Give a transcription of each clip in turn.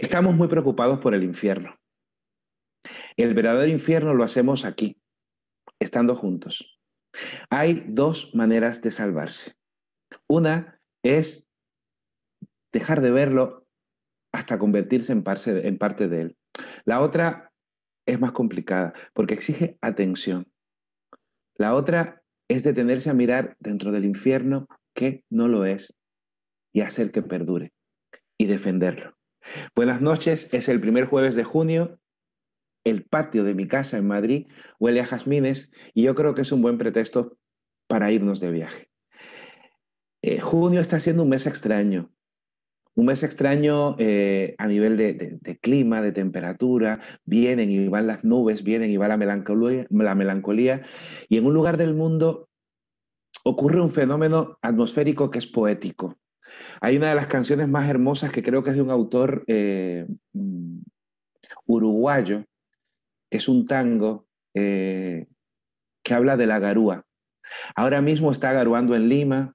Estamos muy preocupados por el infierno. El verdadero infierno lo hacemos aquí, estando juntos. Hay dos maneras de salvarse. Una es dejar de verlo hasta convertirse en parte, de él. La otra es más complicada porque exige atención. La otra es detenerse a mirar dentro del infierno que no lo es y hacer que perdure y defenderlo. Buenas noches, es el primer jueves de junio. El patio de mi casa en Madrid huele a jazmines y yo creo que es un buen pretexto para irnos de viaje. Eh, junio está siendo un mes extraño, un mes extraño eh, a nivel de, clima, de temperatura, vienen y van las nubes, vienen y va la melancolía, la melancolía, y en un lugar del mundo ocurre un fenómeno atmosférico que es poético. Hay una de las canciones más hermosas que creo que es de un autor eh, mm, uruguayo, es un tango eh, que habla de la garúa. Ahora mismo está garuando en Lima,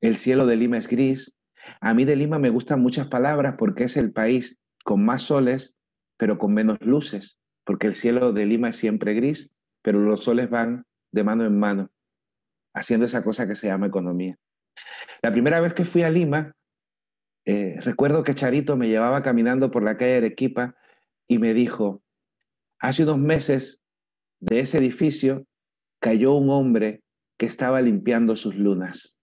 el cielo de Lima es gris. A mí de Lima me gustan muchas palabras porque es el país con más soles, pero con menos luces, porque el cielo de Lima es siempre gris, pero los soles van de mano en mano, haciendo esa cosa que se llama economía. La primera vez que fui a Lima, eh, recuerdo que Charito me llevaba caminando por la calle de Arequipa y me dijo, hace unos meses de ese edificio cayó un hombre que estaba limpiando sus lunas.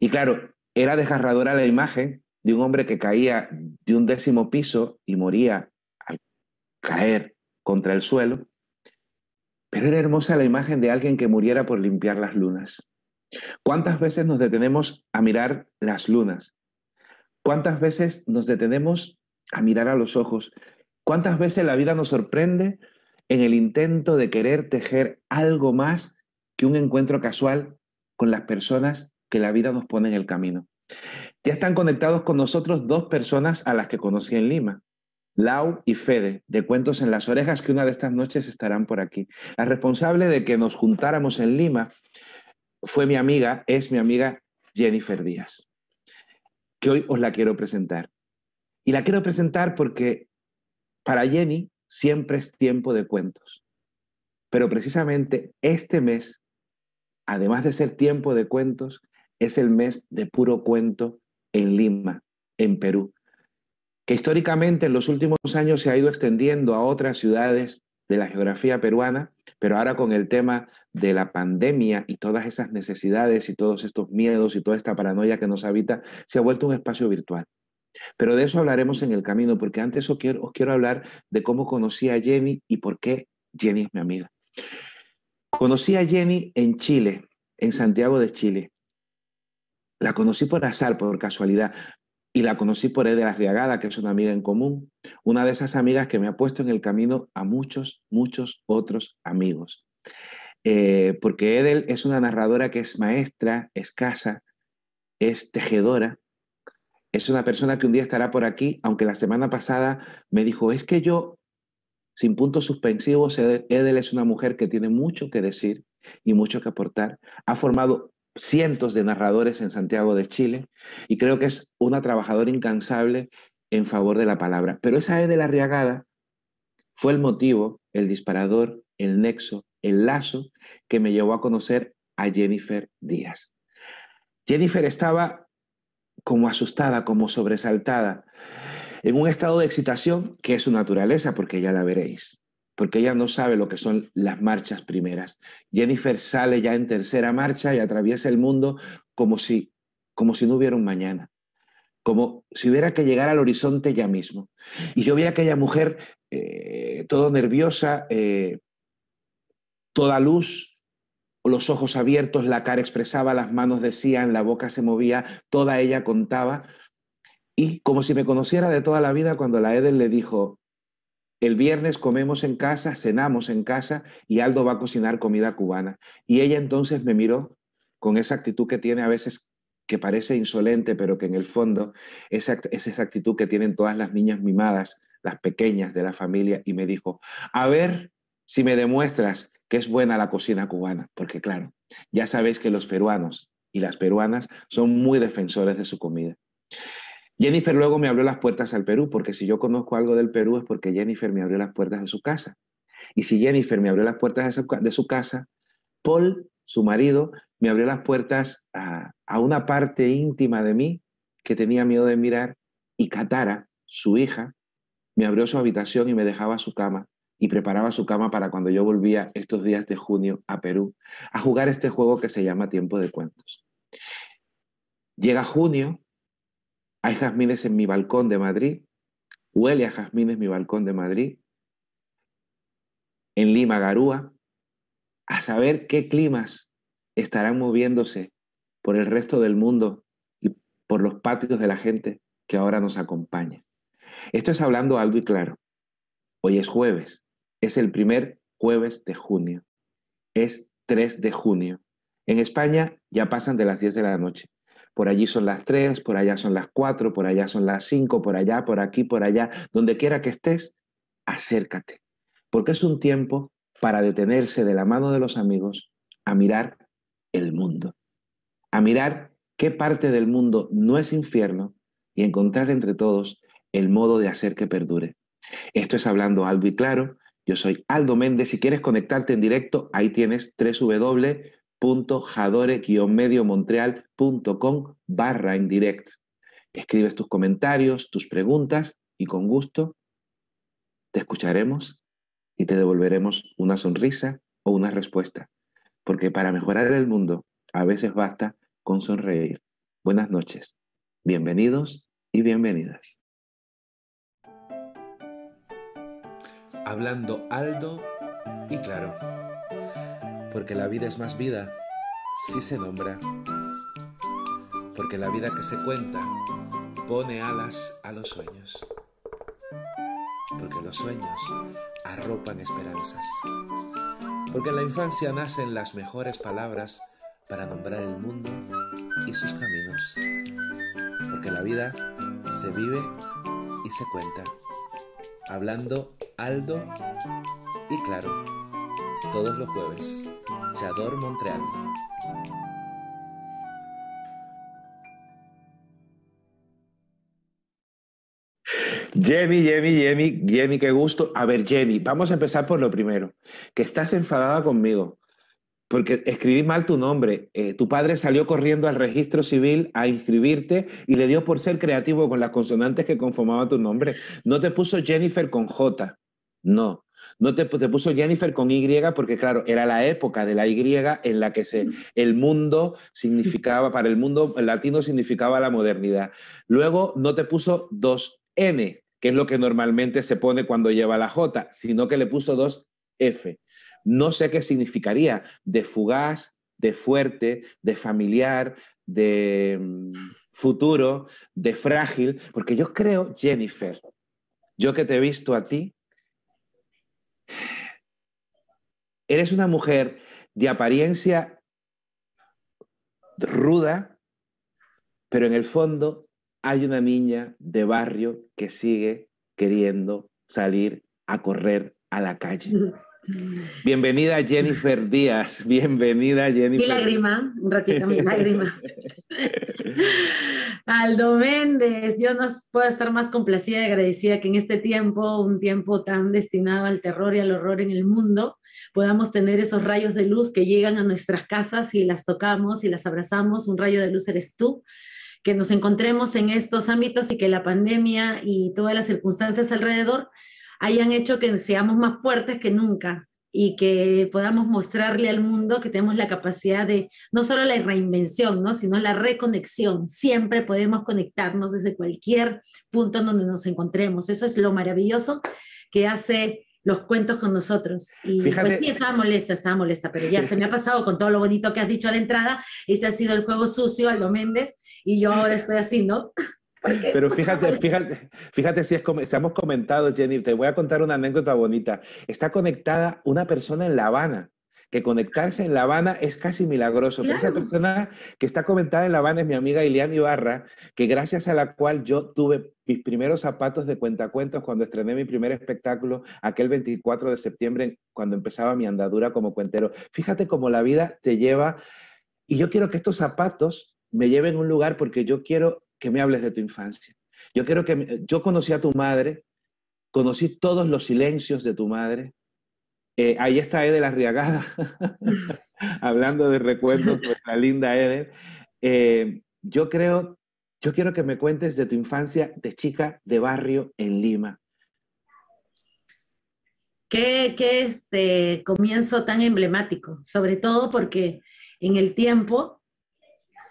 Y claro, era desgarradora la imagen de un hombre que caía de un décimo piso y moría al caer contra el suelo, pero era hermosa la imagen de alguien que muriera por limpiar las lunas. ¿Cuántas veces nos detenemos a mirar las lunas? ¿Cuántas veces nos detenemos a mirar a los ojos? ¿Cuántas veces la vida nos sorprende en el intento de querer tejer algo más que un encuentro casual con las personas que la vida nos pone en el camino? Ya están conectados con nosotros dos personas a las que conocí en Lima. Lau y Fede, de Cuentos en las Orejas, que una de estas noches estarán por aquí. La responsable de que nos juntáramos en Lima fue mi amiga, es mi amiga Jennifer Díaz, que hoy os la quiero presentar. Y la quiero presentar porque para Jenny siempre es tiempo de cuentos. Pero precisamente este mes, además de ser tiempo de cuentos, es el mes de puro cuento en Lima, en Perú, que históricamente en los últimos años se ha ido extendiendo a otras ciudades de la geografía peruana, pero ahora con el tema de la pandemia y todas esas necesidades y todos estos miedos y toda esta paranoia que nos habita, se ha vuelto un espacio virtual. Pero de eso hablaremos en el camino, porque antes os quiero, os quiero hablar de cómo conocí a Jenny y por qué Jenny es mi amiga. Conocí a Jenny en Chile, en Santiago de Chile. La conocí por azar, por casualidad y la conocí por Edel Arriagada, que es una amiga en común, una de esas amigas que me ha puesto en el camino a muchos, muchos otros amigos. Eh, porque Edel es una narradora que es maestra, es casa, es tejedora, es una persona que un día estará por aquí, aunque la semana pasada me dijo, es que yo, sin puntos suspensivos, Edel es una mujer que tiene mucho que decir y mucho que aportar. Ha formado cientos de narradores en Santiago de Chile y creo que es una trabajadora incansable en favor de la palabra. Pero esa E de la Riagada fue el motivo, el disparador, el nexo, el lazo que me llevó a conocer a Jennifer Díaz. Jennifer estaba como asustada, como sobresaltada, en un estado de excitación que es su naturaleza, porque ya la veréis porque ella no sabe lo que son las marchas primeras. Jennifer sale ya en tercera marcha y atraviesa el mundo como si, como si no hubiera un mañana, como si hubiera que llegar al horizonte ya mismo. Y yo vi a aquella mujer eh, todo nerviosa, eh, toda luz, los ojos abiertos, la cara expresaba, las manos decían, la boca se movía, toda ella contaba. Y como si me conociera de toda la vida, cuando la Eden le dijo, el viernes comemos en casa, cenamos en casa y Aldo va a cocinar comida cubana. Y ella entonces me miró con esa actitud que tiene a veces que parece insolente, pero que en el fondo es esa actitud que tienen todas las niñas mimadas, las pequeñas de la familia, y me dijo, a ver si me demuestras que es buena la cocina cubana, porque claro, ya sabéis que los peruanos y las peruanas son muy defensores de su comida. Jennifer luego me abrió las puertas al Perú, porque si yo conozco algo del Perú es porque Jennifer me abrió las puertas de su casa. Y si Jennifer me abrió las puertas de su, casa, Paul, su marido, me abrió las puertas a, a una parte íntima de mí que tenía miedo de mirar, y Katara, su hija, me abrió su habitación y me dejaba su cama y preparaba su cama para cuando yo volvía estos días de junio a Perú a jugar este juego que se llama Tiempo de Cuentos. Llega junio, hay jazmines en mi balcón de Madrid, huele a jazmines mi balcón de Madrid, en Lima, Garúa, a saber qué climas estarán moviéndose por el resto del mundo y por los patios de la gente que ahora nos acompaña. Esto es hablando alto y claro. Hoy es jueves, es el primer jueves de junio. Es 3 de junio. En España ya pasan de las 10 de la noche. Por allí son las 3, por allá son las 4, por allá son las 5, por allá, por aquí, por allá. Donde quiera que estés, acércate. Porque es un tiempo para detenerse de la mano de los amigos a mirar el mundo. A mirar qué parte del mundo no es infierno y encontrar entre todos el modo de hacer que perdure. Esto es hablando alto y claro. Yo soy Aldo Méndez. Si quieres conectarte en directo, ahí tienes www.jadore-mediomontreal.com barra en. Escribes tus comentarios, tus preguntas y con gusto te escucharemos y te devolveremos una sonrisa o una respuesta. Porque para mejorar el mundo a veces basta con sonreír. Buenas noches. Bienvenidos y bienvenidas. hablando alto y claro, porque la vida es más vida si se nombra, porque la vida que se cuenta pone alas a los sueños, porque los sueños arropan esperanzas, porque en la infancia nacen las mejores palabras para nombrar el mundo y sus caminos, porque la vida se vive y se cuenta, hablando Aldo y claro, todos los jueves, Chador Montreal. Jenny, Jenny, Jenny, Jenny, qué gusto. A ver, Jenny, vamos a empezar por lo primero. Que estás enfadada conmigo porque escribí mal tu nombre. Eh, tu padre salió corriendo al registro civil a inscribirte y le dio por ser creativo con las consonantes que conformaban tu nombre. No te puso Jennifer con J. No, no te, puso Jennifer con Y porque, claro, era la época de la Y en la que se, el mundo significaba, para el mundo latino significaba la modernidad. Luego no te puso dos N, que es lo que normalmente se pone cuando lleva la J, sino que le puso dos F. No sé qué significaría de fugaz, de fuerte, de familiar, de mm, futuro, de frágil, porque yo creo, Jennifer, yo que te he visto a ti, Eres una mujer de apariencia ruda, pero en el fondo hay una niña de barrio que sigue queriendo salir a correr a la calle. Bienvenida Jennifer Díaz, bienvenida Jennifer. Mi lágrima, un ratito, mi lágrima. Aldo Méndez, yo no puedo estar más complacida y agradecida que en este tiempo, un tiempo tan destinado al terror y al horror en el mundo, podamos tener esos rayos de luz que llegan a nuestras casas y las tocamos y las abrazamos. Un rayo de luz eres tú que nos encontremos en estos ámbitos y que la pandemia y todas las circunstancias alrededor hayan hecho que seamos más fuertes que nunca y que podamos mostrarle al mundo que tenemos la capacidad de no solo la reinvención, ¿no? sino la reconexión. Siempre podemos conectarnos desde cualquier punto en donde nos encontremos. Eso es lo maravilloso que hace los cuentos con nosotros. Y pues sí, estaba molesta, estaba molesta, pero ya se me ha pasado con todo lo bonito que has dicho a la entrada. Ese ha sido el juego sucio, Aldo Méndez, y yo ahora estoy así, ¿no? Pero fíjate, fíjate, fíjate si es como, hemos comentado, Jenny, te voy a contar una anécdota bonita. Está conectada una persona en La Habana, que conectarse en La Habana es casi milagroso. esa persona que está conectada en La Habana es mi amiga Iliana Ibarra, que gracias a la cual yo tuve mis primeros zapatos de cuentacuentos cuando estrené mi primer espectáculo aquel 24 de septiembre, cuando empezaba mi andadura como cuentero. Fíjate cómo la vida te lleva, y yo quiero que estos zapatos me lleven a un lugar porque yo quiero que me hables de tu infancia. Yo quiero que yo conocí a tu madre, conocí todos los silencios de tu madre. Eh, ahí está Ede la Riagada, hablando de recuerdos, la linda Ede. Eh, yo creo, yo quiero que me cuentes de tu infancia de chica de barrio en Lima. Qué, qué este comienzo tan emblemático, sobre todo porque en el tiempo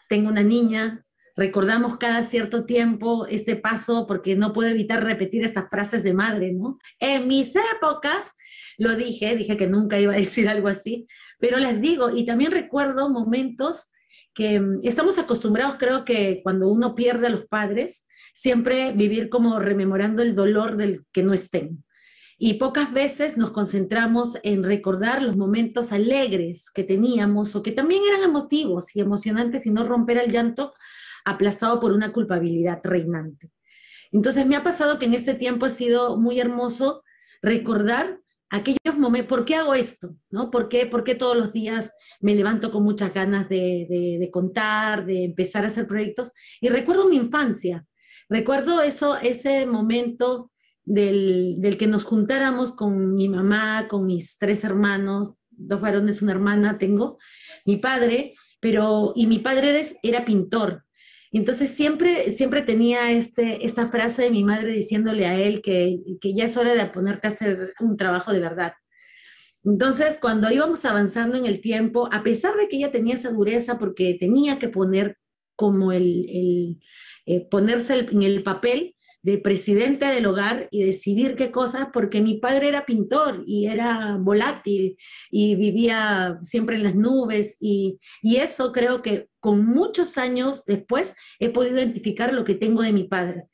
tengo una niña recordamos cada cierto tiempo este paso porque no puedo evitar repetir estas frases de madre, ¿no? En mis épocas, lo dije, dije que nunca iba a decir algo así, pero les digo, y también recuerdo momentos que mm, estamos acostumbrados, creo que cuando uno pierde a los padres, siempre vivir como rememorando el dolor del que no estén. Y pocas veces nos concentramos en recordar los momentos alegres que teníamos o que también eran emotivos y emocionantes y no romper el llanto aplastado por una culpabilidad reinante. Entonces me ha pasado que en este tiempo ha sido muy hermoso recordar aquellos momentos, ¿por qué hago esto? ¿No? ¿Por, qué, ¿Por qué todos los días me levanto con muchas ganas de, contar, de empezar a hacer proyectos? Y recuerdo mi infancia, recuerdo eso, ese momento del, del, que nos juntáramos con mi mamá, con mis tres hermanos, dos varones, una hermana tengo, mi padre, pero, y mi padre era pintor, entonces siempre, siempre tenía este, esta frase de mi madre diciéndole a él que, que ya es hora de ponerte a hacer un trabajo de verdad. Entonces, cuando íbamos avanzando en el tiempo, a pesar de que ella tenía esa dureza porque tenía que poner como el, el eh, ponerse en el papel, de presidente del hogar y decidir qué cosas, porque mi padre era pintor y era volátil y vivía siempre en las nubes y, y eso creo que con muchos años después he podido identificar lo que tengo de mi padre.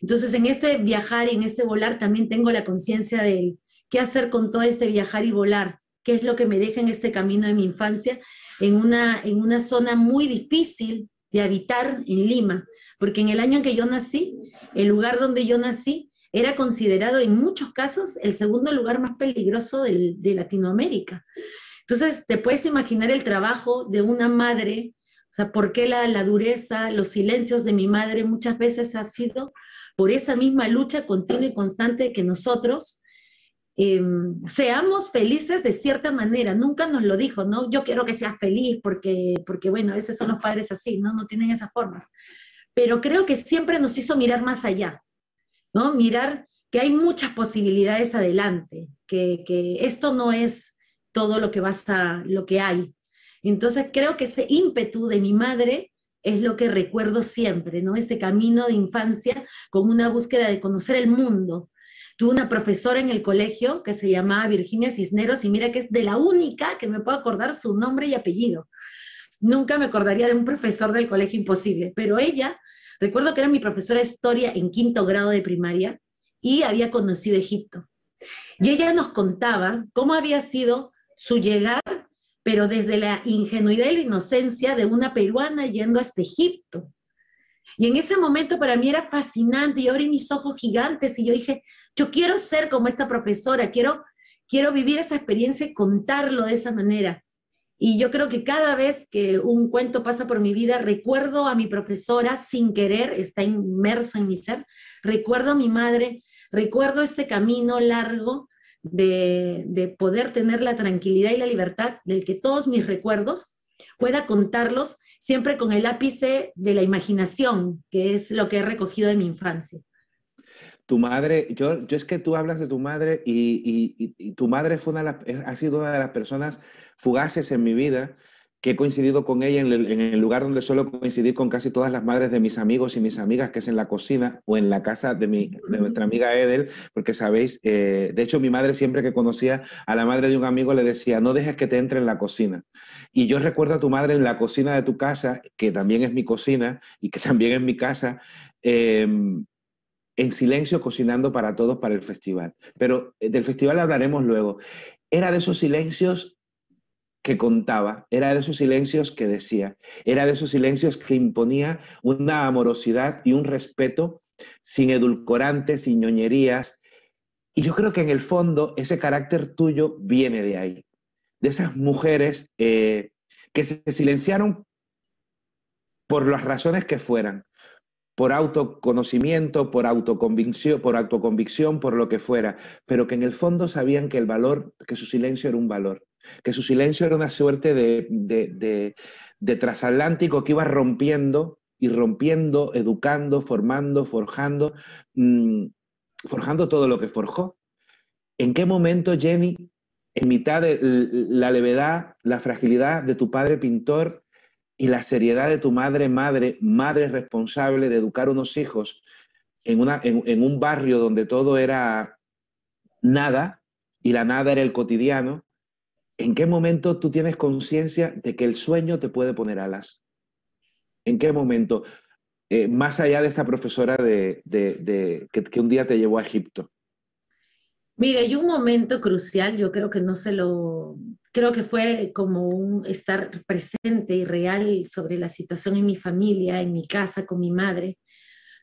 Entonces en este viajar y en este volar también tengo la conciencia de qué hacer con todo este viajar y volar, qué es lo que me deja en este camino de mi infancia, en una, en una zona muy difícil de habitar en Lima, porque en el año en que yo nací, el lugar donde yo nací era considerado en muchos casos el segundo lugar más peligroso de Latinoamérica. Entonces, te puedes imaginar el trabajo de una madre, o sea, por qué la, la dureza, los silencios de mi madre muchas veces ha sido por esa misma lucha continua y constante que nosotros em, seamos felices de cierta manera. Nunca nos lo dijo, ¿no? Yo quiero que seas feliz porque, porque bueno, a veces son los padres así, ¿no? No tienen esa forma pero creo que siempre nos hizo mirar más allá, ¿no? Mirar que hay muchas posibilidades adelante, que, esto no es todo lo que basta, lo que hay. Entonces creo que ese ímpetu de mi madre es lo que recuerdo siempre, ¿no? Este camino de infancia con una búsqueda de conocer el mundo. Tuve una profesora en el colegio que se llamaba Virginia Cisneros y mira que es de la única que me puedo acordar su nombre y apellido. Nunca me acordaría de un profesor del colegio imposible, pero ella Recuerdo que era mi profesora de historia en quinto grado de primaria y había conocido Egipto. Y ella nos contaba cómo había sido su llegar, pero desde la ingenuidad y la inocencia de una peruana yendo hasta Egipto. Y en ese momento para mí era fascinante, y abrí mis ojos gigantes y yo dije, yo quiero ser como esta profesora, quiero, quiero vivir esa experiencia y contarlo de esa manera. Y yo creo que cada vez que un cuento pasa por mi vida, recuerdo a mi profesora sin querer, está inmerso en mi ser, recuerdo a mi madre, recuerdo este camino largo de, poder tener la tranquilidad y la libertad del que todos mis recuerdos pueda contarlos siempre con el ápice de la imaginación, que es lo que he recogido de mi infancia. Tu madre, yo, yo es que tú hablas de tu madre y, y, tu madre fue una ha sido una de las personas fugaces en mi vida. que he coincidido con ella en el, lugar donde suelo coincidir con casi todas las madres de mis amigos y mis amigas, que es en la cocina o en la casa de, mi, de nuestra amiga Edel, porque sabéis, eh, de hecho mi madre siempre que conocía a la madre de un amigo le decía, no dejes que te entre en la cocina. Y yo recuerdo a tu madre en la cocina de tu casa, que también es mi cocina y que también es mi casa, em, en silencio cocinando para todos para el festival. Pero eh, del festival hablaremos luego. Era de esos silencios que contaba, era de esos silencios que decía, era de esos silencios que imponía una amorosidad y un respeto sin edulcorantes, sin ñoñerías. Y yo creo que en el fondo ese carácter tuyo viene de ahí, de esas mujeres eh, que se silenciaron por las razones que fueran, por autoconocimiento, por autoconvicción, por autoconvicción, por lo que fuera, pero que en el fondo sabían que el valor, que su silencio era un valor, que su silencio era una suerte de, de, transatlántico que iba rompiendo y rompiendo, educando, formando, forjando, mm, forjando todo lo que forjó. ¿En qué momento, Jenny, en mitad de la levedad, la fragilidad de tu padre pintor, y la seriedad de tu madre, madre, madre responsable de educar unos hijos en, una, en, un barrio donde todo era nada y la nada era el cotidiano, ¿en qué momento tú tienes conciencia de que el sueño te puede poner alas? ¿En qué momento? Eh, más allá de esta profesora de, que, que, un día te llevó a Egipto. Mire, hay un momento crucial, yo creo que no se lo, creo que fue como un estar presente y real sobre la situación en mi familia, en mi casa, con mi madre.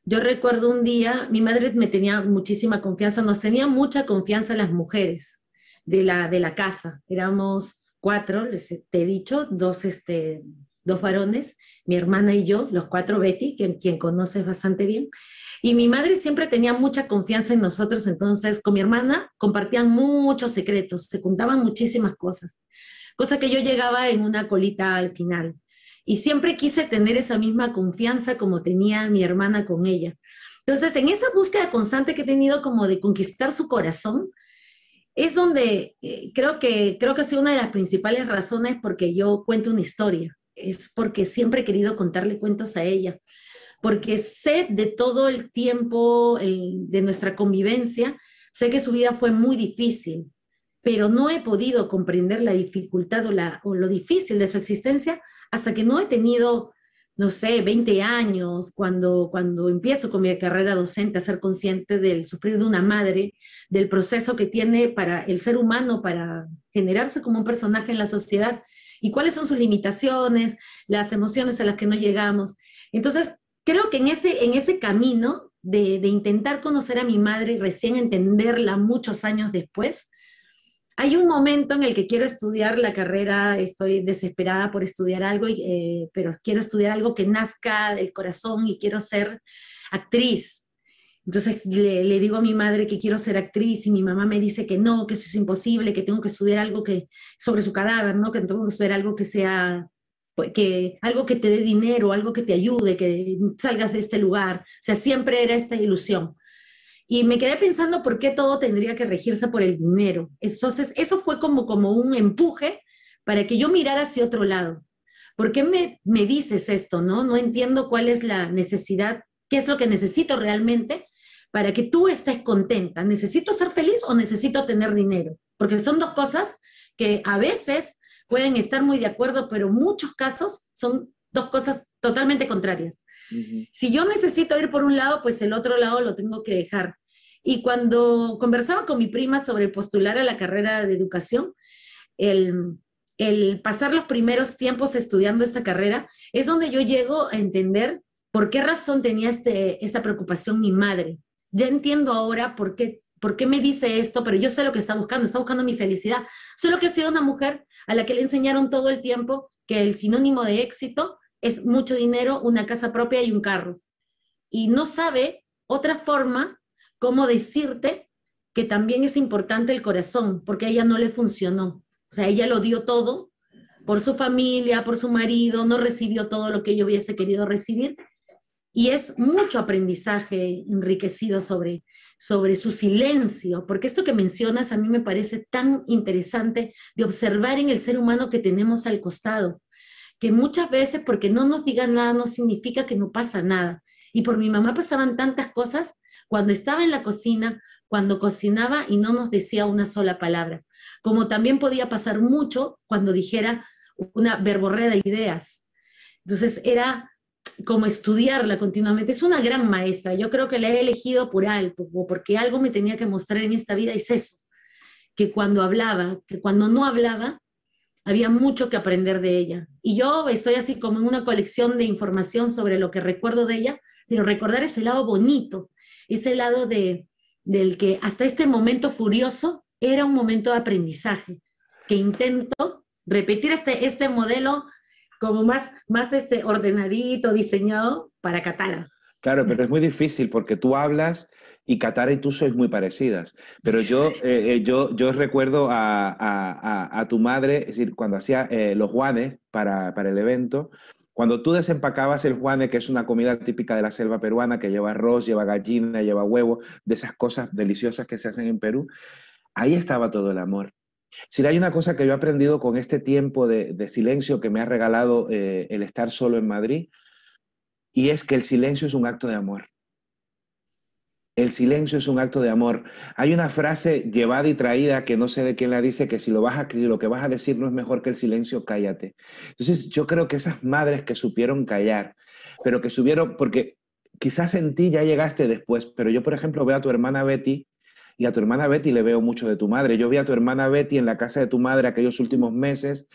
Yo recuerdo un día, mi madre me tenía muchísima confianza, nos tenía mucha confianza las mujeres de la, de la casa. Éramos cuatro, les te he dicho, dos, este, dos varones, mi hermana y yo, los cuatro Betty, quien, quien conoces bastante bien. Y mi madre siempre tenía mucha confianza en nosotros, entonces con mi hermana compartían muchos secretos, se contaban muchísimas cosas, cosa que yo llegaba en una colita al final. Y siempre quise tener esa misma confianza como tenía mi hermana con ella. Entonces, en esa búsqueda constante que he tenido como de conquistar su corazón, es donde eh, creo, que, creo que ha sido una de las principales razones porque yo cuento una historia. Es porque siempre he querido contarle cuentos a ella porque sé de todo el tiempo de nuestra convivencia, sé que su vida fue muy difícil, pero no he podido comprender la dificultad o, lo difícil de su existencia hasta que no he tenido, no sé, 20 años, cuando, cuando empiezo con mi carrera docente a ser consciente del sufrir de una madre, del proceso que tiene para el ser humano para generarse como un personaje en la sociedad y cuáles son sus limitaciones, las emociones a las que no llegamos. Entonces, creo que en ese, en ese camino de, intentar conocer a mi madre y recién entenderla muchos años después, hay un momento en el que quiero estudiar la carrera, estoy desesperada por estudiar algo, eh, pero quiero estudiar algo que nazca del corazón y quiero ser actriz. Entonces le, le, digo a mi madre que quiero ser actriz y mi mamá me dice que no, que eso es imposible, que tengo que estudiar algo que sobre su cadáver, ¿no? Que tengo que estudiar algo que sea pues, que algo que te dé dinero, algo que te ayude, que salgas de este lugar. O sea, siempre era esta ilusión. Y me quedé pensando por qué todo tendría que regirse por el dinero. Entonces, eso fue como, como un empuje para que yo mirara hacia otro lado. ¿Por qué me, me dices esto? No? no entiendo cuál es la necesidad, qué es lo que necesito realmente para que tú estés contenta. ¿Necesito ser feliz o necesito tener dinero? Porque son dos cosas que a veces pueden estar muy de acuerdo, pero muchos casos son dos cosas totalmente contrarias. Si yo necesito ir por un lado, pues el otro lado lo tengo que dejar. Y cuando conversaba con mi prima sobre postular a la carrera de educación, el, el pasar los primeros tiempos estudiando esta carrera es donde yo llego a entender por qué razón tenía este, esta preocupación mi madre. Ya entiendo ahora por qué, por qué me dice esto, pero yo sé lo que está buscando, está buscando mi felicidad. Solo que ha sido una mujer a la que le enseñaron todo el tiempo que el sinónimo de éxito es mucho dinero, una casa propia y un carro. Y no sabe otra forma cómo decirte que también es importante el corazón, porque a ella no le funcionó. O sea, ella lo dio todo por su familia, por su marido, no recibió todo lo que ella hubiese querido recibir. y es mucho aprendizaje enriquecido sobre, sobre su silencio, porque esto que mencionas a mí me parece tan interesante de observar en el ser humano que tenemos al costado, que muchas veces porque no nos digan nada no significa que no pasa nada. Y por mi mamá pasaban tantas cosas cuando estaba en la cocina, cuando cocinaba y no nos decía una sola palabra. Como también podía pasar mucho cuando dijera una verborrea de ideas. Entonces era como estudiarla continuamente. Es una gran maestra. Yo creo que la he elegido por algo, porque algo me tenía que mostrar en esta vida, es eso, que cuando hablaba, que cuando no hablaba, había mucho que aprender de ella. Y yo estoy así como en una colección de información sobre lo que recuerdo de ella, pero recordar ese lado bonito, ese lado de, del que hasta este momento furioso era un momento de aprendizaje, que intento repetir este, este modelo como más, más este ordenadito, diseñado para Katara. Claro, pero es muy difícil porque tú hablas y Katara y tú sois muy parecidas. Pero yo, eh, eh, yo, yo recuerdo a, a, a, tu madre, es decir, cuando hacía eh, los guanes para, para, el evento, cuando tú desempacabas el juane, que es una comida típica de la selva peruana, que lleva arroz, lleva gallina, lleva huevo, de esas cosas deliciosas que se hacen en Perú, ahí estaba todo el amor. Si hay una cosa que yo he aprendido con este tiempo de, silencio que me ha regalado eh, el estar solo en Madrid, y es que el silencio es un acto de amor. El silencio es un acto de amor. Hay una frase llevada y traída que no sé de quién la dice, que si lo vas a lo que vas a decir no es mejor que el silencio, cállate. Entonces yo creo que esas madres que supieron callar, pero que subieron, porque quizás en ti ya llegaste después, pero yo por ejemplo veo a tu hermana Betty y a tu hermana Betty le veo mucho de tu madre. Yo vi a tu hermana Betty en la casa de tu madre aquellos últimos meses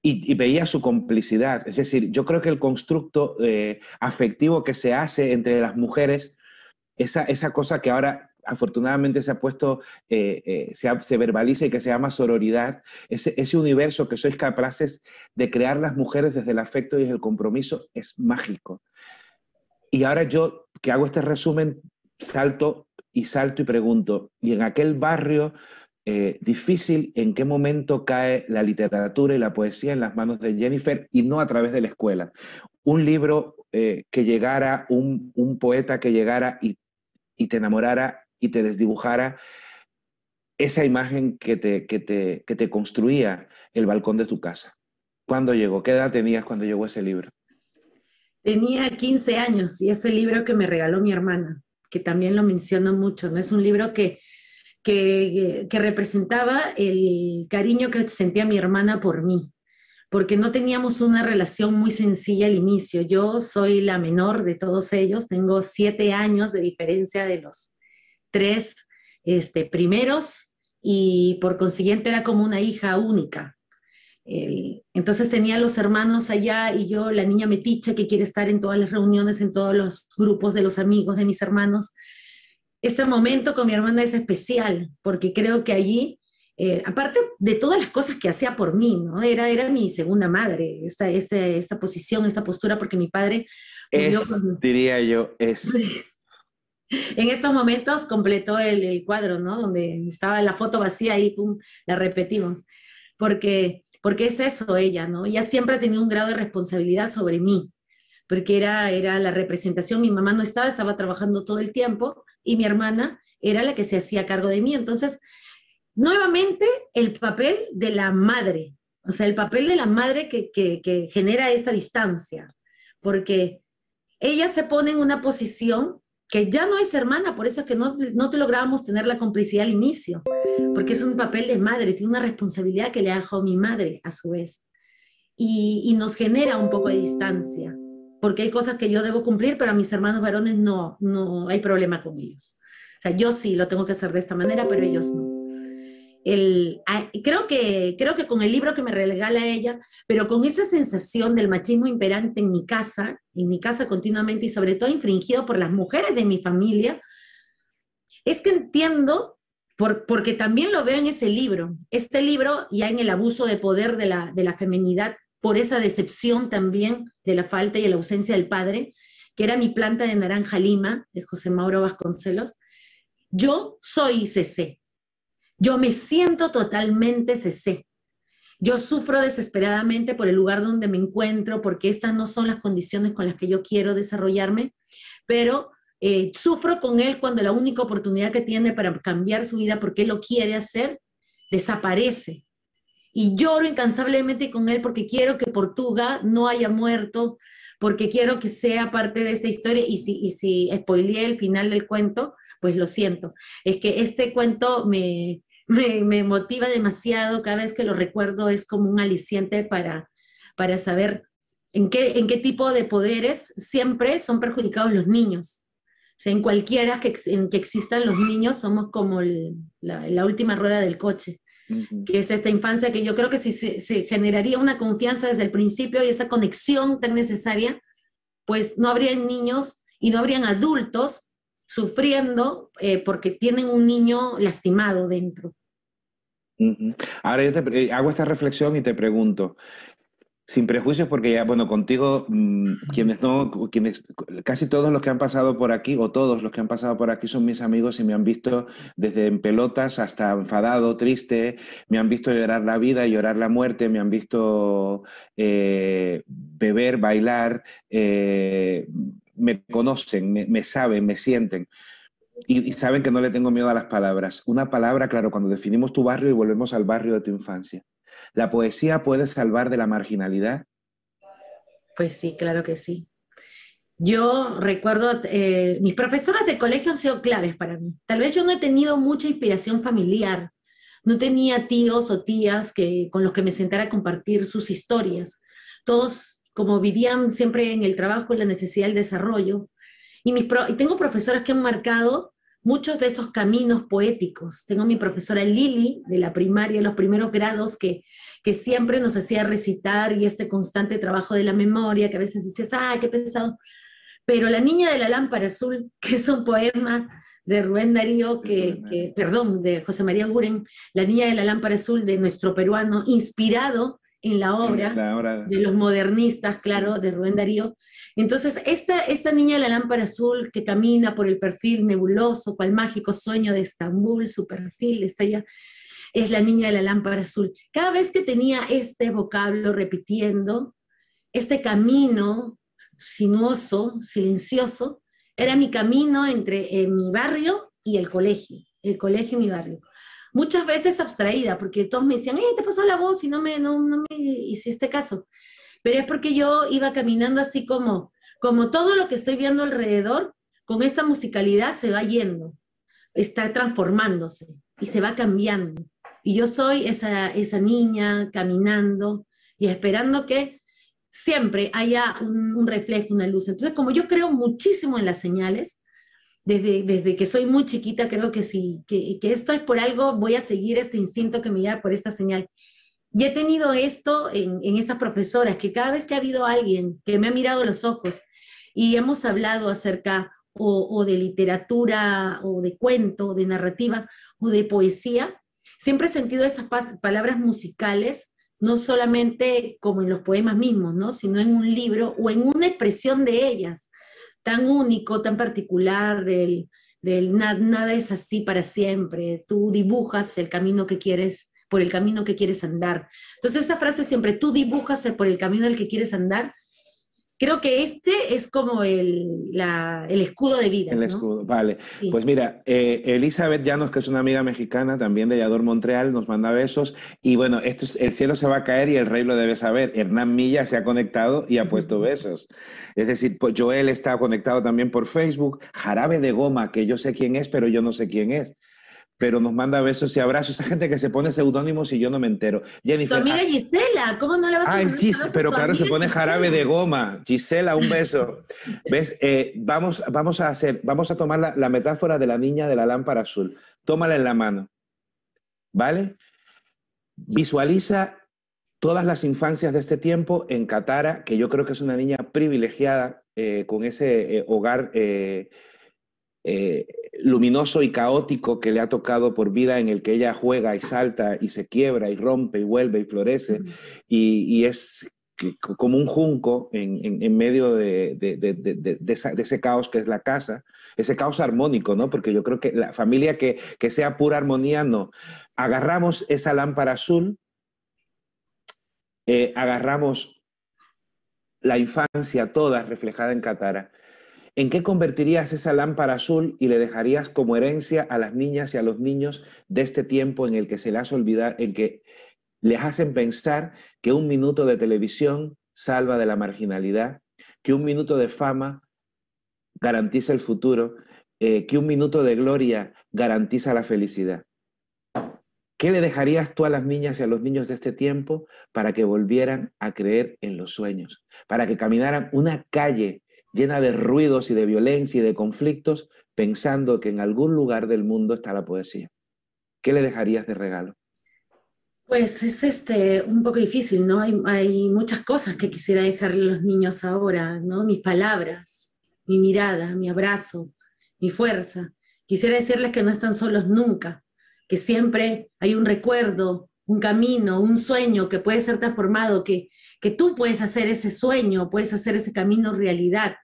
y, veía su complicidad. Es decir, yo creo que el constructo eh, afectivo que se hace entre las mujeres, esa, esa cosa que ahora afortunadamente se ha puesto, eh, eh, se, verbaliza y que se llama sororidad, ese, ese, universo que sois capaces de crear las mujeres desde el afecto y desde el compromiso es mágico. Y ahora yo, que hago este resumen, salto y salto y pregunto, ¿y en aquel barrio eh, difícil en qué momento cae la literatura y la poesía en las manos de Jennifer y no a través de la escuela? Un libro eh, que llegara, un, poeta que llegara y, te enamorara y te desdibujara esa imagen que te, que te, que te construía el balcón de tu casa. ¿Cuándo llegó? ¿Qué edad tenías cuando llegó ese libro? Tenía 15 años y ese libro que me regaló mi hermana que también lo menciono mucho, ¿no? Es un libro que, que, representaba el cariño que sentía mi hermana por mí, porque no teníamos una relación muy sencilla al inicio. Yo soy la menor de todos ellos, tengo siete años de diferencia de los tres este, primeros y por consiguiente era como una hija única entonces tenía los hermanos allá y yo, la niña metiche que quiere estar en todas las reuniones, en todos los grupos de los amigos de mis hermanos. Este momento con mi hermana es especial porque creo que allí, eh, aparte de todas las cosas que hacía por mí, ¿no? Era, era mi segunda madre, esta, esta, esta posición, esta postura, porque mi padre... Es, diría yo, es... en estos momentos completó el, el, cuadro, ¿no? Donde estaba la foto vacía y pum, la repetimos. Porque porque es eso ella, ¿no? Ella siempre ha tenido un grado de responsabilidad sobre mí, porque era, era la representación, mi mamá no estaba, estaba trabajando todo el tiempo y mi hermana era la que se hacía cargo de mí. Entonces, nuevamente, el papel de la madre, o sea, el papel de la madre que, que genera esta distancia, porque ella se pone en una posición que ya no es hermana, por eso es que no, no te lográbamos tener la complicidad al inicio, porque es un papel de madre, tiene una responsabilidad que le dejó mi madre a su vez. Y, y, nos genera un poco de distancia, porque hay cosas que yo debo cumplir, pero a mis hermanos varones no, no hay problema con ellos. O sea, yo sí lo tengo que hacer de esta manera, pero ellos no el, creo, que, creo que con el libro que me regala ella, pero con esa sensación del machismo imperante en mi casa, en mi casa continuamente y sobre todo infringido por las mujeres de mi familia, es que entiendo, por, porque también lo veo en ese libro, este libro ya en el abuso de poder de la, de la feminidad, por esa decepción también de la falta y la ausencia del padre, que era mi planta de naranja lima, de José Mauro Vasconcelos, yo soy CC, yo me siento totalmente cesé. Yo sufro desesperadamente por el lugar donde me encuentro, porque estas no son las condiciones con las que yo quiero desarrollarme, pero eh, sufro con él cuando la única oportunidad que tiene para cambiar su vida porque él lo quiere hacer, desaparece. Y lloro incansablemente con él porque quiero que Portuga no haya muerto, porque quiero que sea parte de esta historia. Y si, y si spoileé el final del cuento, pues lo siento. Es que este cuento me, me, motiva demasiado, cada vez que lo recuerdo es como un aliciente para, para saber en qué, en qué tipo de poderes siempre son perjudicados los niños. O sea, en cualquiera que, en que existan los niños somos como la, última rueda del coche, que es esta infancia que yo creo que si se, generaría una confianza desde el principio y esta conexión tan necesaria, pues no habrían niños y no habrían adultos sufriendo eh, porque tienen un niño lastimado dentro. Ahora yo te, eh, hago esta reflexión y te pregunto, sin prejuicios, porque ya, bueno, contigo, mm, quienes no, quienes, casi todos los que han pasado por aquí, o todos los que han pasado por aquí son mis amigos y me han visto desde en pelotas hasta enfadado, triste, me han visto llorar la vida, llorar la muerte, me han visto eh, beber, bailar, me conocen, me, saben, me sienten. Y, saben que no le tengo miedo a las palabras. Una palabra, claro, cuando definimos tu barrio y volvemos al barrio de tu infancia. ¿La poesía puede salvar de la marginalidad? Pues sí, claro que sí. Yo recuerdo, eh, mis profesoras de colegio han sido claves para mí. Tal vez yo no he tenido mucha inspiración familiar, no tenía tíos o tías que, con los que me sentara a compartir sus historias. Todos como vivían siempre en el trabajo, en la necesidad del desarrollo. Y, mis y tengo profesoras que han marcado muchos de esos caminos poéticos. Tengo mi profesora Lili de la primaria, los primeros grados, que, que siempre nos hacía recitar y este constante trabajo de la memoria, que a veces decías, ¡ay, qué pesado! Pero La Niña de la Lámpara Azul, que es un poema de Rubén Darío, que, que, perdón, de José María Guren, La Niña de la Lámpara Azul de nuestro peruano, inspirado en la obra, de los modernistas, claro, de Rubén Darío. Entonces, esta, esta niña de la lámpara azul que camina por el perfil nebuloso, cual mágico sueño de Estambul, su perfil está ya, es la niña de la lámpara azul. Cada vez que tenía este vocablo repitiendo, este camino sinuoso, silencioso, era mi camino entre eh, mi barrio y el colegio, el colegio y mi barrio muchas veces abstraída, porque todos me decían, eh, te pasó la voz y no me, no, no me hiciste caso. Pero es porque yo iba caminando así como, como todo lo que estoy viendo alrededor, con esta musicalidad se va yendo, está transformándose y se va cambiando. Y yo soy esa, esa niña caminando y esperando que siempre haya un, un reflejo, una luz. Entonces, como yo creo muchísimo en las señales, desde, que soy muy chiquita, creo que sí, que, que esto es por algo, voy a seguir este instinto que me lleva por esta señal. Y he tenido esto en, en estas profesoras, que cada vez que ha habido alguien que me ha mirado los ojos y hemos hablado acerca o, o, de literatura, o de cuento, de narrativa, o de poesía, siempre he sentido esas palabras musicales, no solamente como en los poemas mismos, ¿no? sino en un libro o en una expresión de ellas tan único, tan particular, del, del nada es así para siempre, tú dibujas el camino que quieres, por el camino que quieres andar. Entonces esa frase siempre, tú dibujas por el camino del que quieres andar, creo que este es como el, el escudo de vida. El escudo, vale. Pues mira, eh, Elizabeth Llanos, que es una amiga mexicana también de Yador Montreal, nos manda besos. Y bueno, esto es, el cielo se va a caer y el rey lo debe saber. Hernán Milla se ha conectado y ha puesto besos. Es decir, pues Joel está conectado también por Facebook. Jarabe de Goma, que yo sé quién es, pero yo no sé quién es pero nos manda besos y abrazos. Esa gente que se pone seudónimos y yo no me entero. Jennifer. Tu amiga ah, Gisela, ¿cómo no la vas a Ah, Gis, pero claro, se pone jarabe de goma. Gisela, un beso. ¿Ves? Eh, vamos, vamos a hacer, vamos a tomar la, la, metáfora de la niña de la lámpara azul. Tómala en la mano. ¿Vale? Visualiza todas las infancias de este tiempo en Catara, que yo creo que es una niña privilegiada eh, con ese eh, hogar eh, luminoso y caótico que le ha tocado por vida en el que ella juega y salta y se quiebra y rompe y vuelve y florece y, es como un junco en, medio de, ese caos que es la casa, ese caos armónico, ¿no? Porque yo creo que la familia que, sea pura armonía, no. Agarramos esa lámpara azul, eh, agarramos la infancia toda reflejada en Catara ¿En qué convertirías esa lámpara azul y le dejarías como herencia a las niñas y a los niños de este tiempo en el que se les olvida, en que les hacen pensar que un minuto de televisión salva de la marginalidad, que un minuto de fama garantiza el futuro, eh, que un minuto de gloria garantiza la felicidad? ¿Qué le dejarías tú a las niñas y a los niños de este tiempo para que volvieran a creer en los sueños? Para que caminaran una calle llena de ruidos y de violencia y de conflictos, pensando que en algún lugar del mundo está la poesía. ¿Qué le dejarías de regalo? Pues es este, un poco difícil, ¿no? Hay, hay muchas cosas que quisiera dejarle a los niños ahora, ¿no? Mis palabras, mi mirada, mi abrazo, mi fuerza. Quisiera decirles que no están solos nunca, que siempre hay un recuerdo, un camino, un sueño que puede ser transformado, que, que tú puedes hacer ese sueño, puedes hacer ese camino realidad,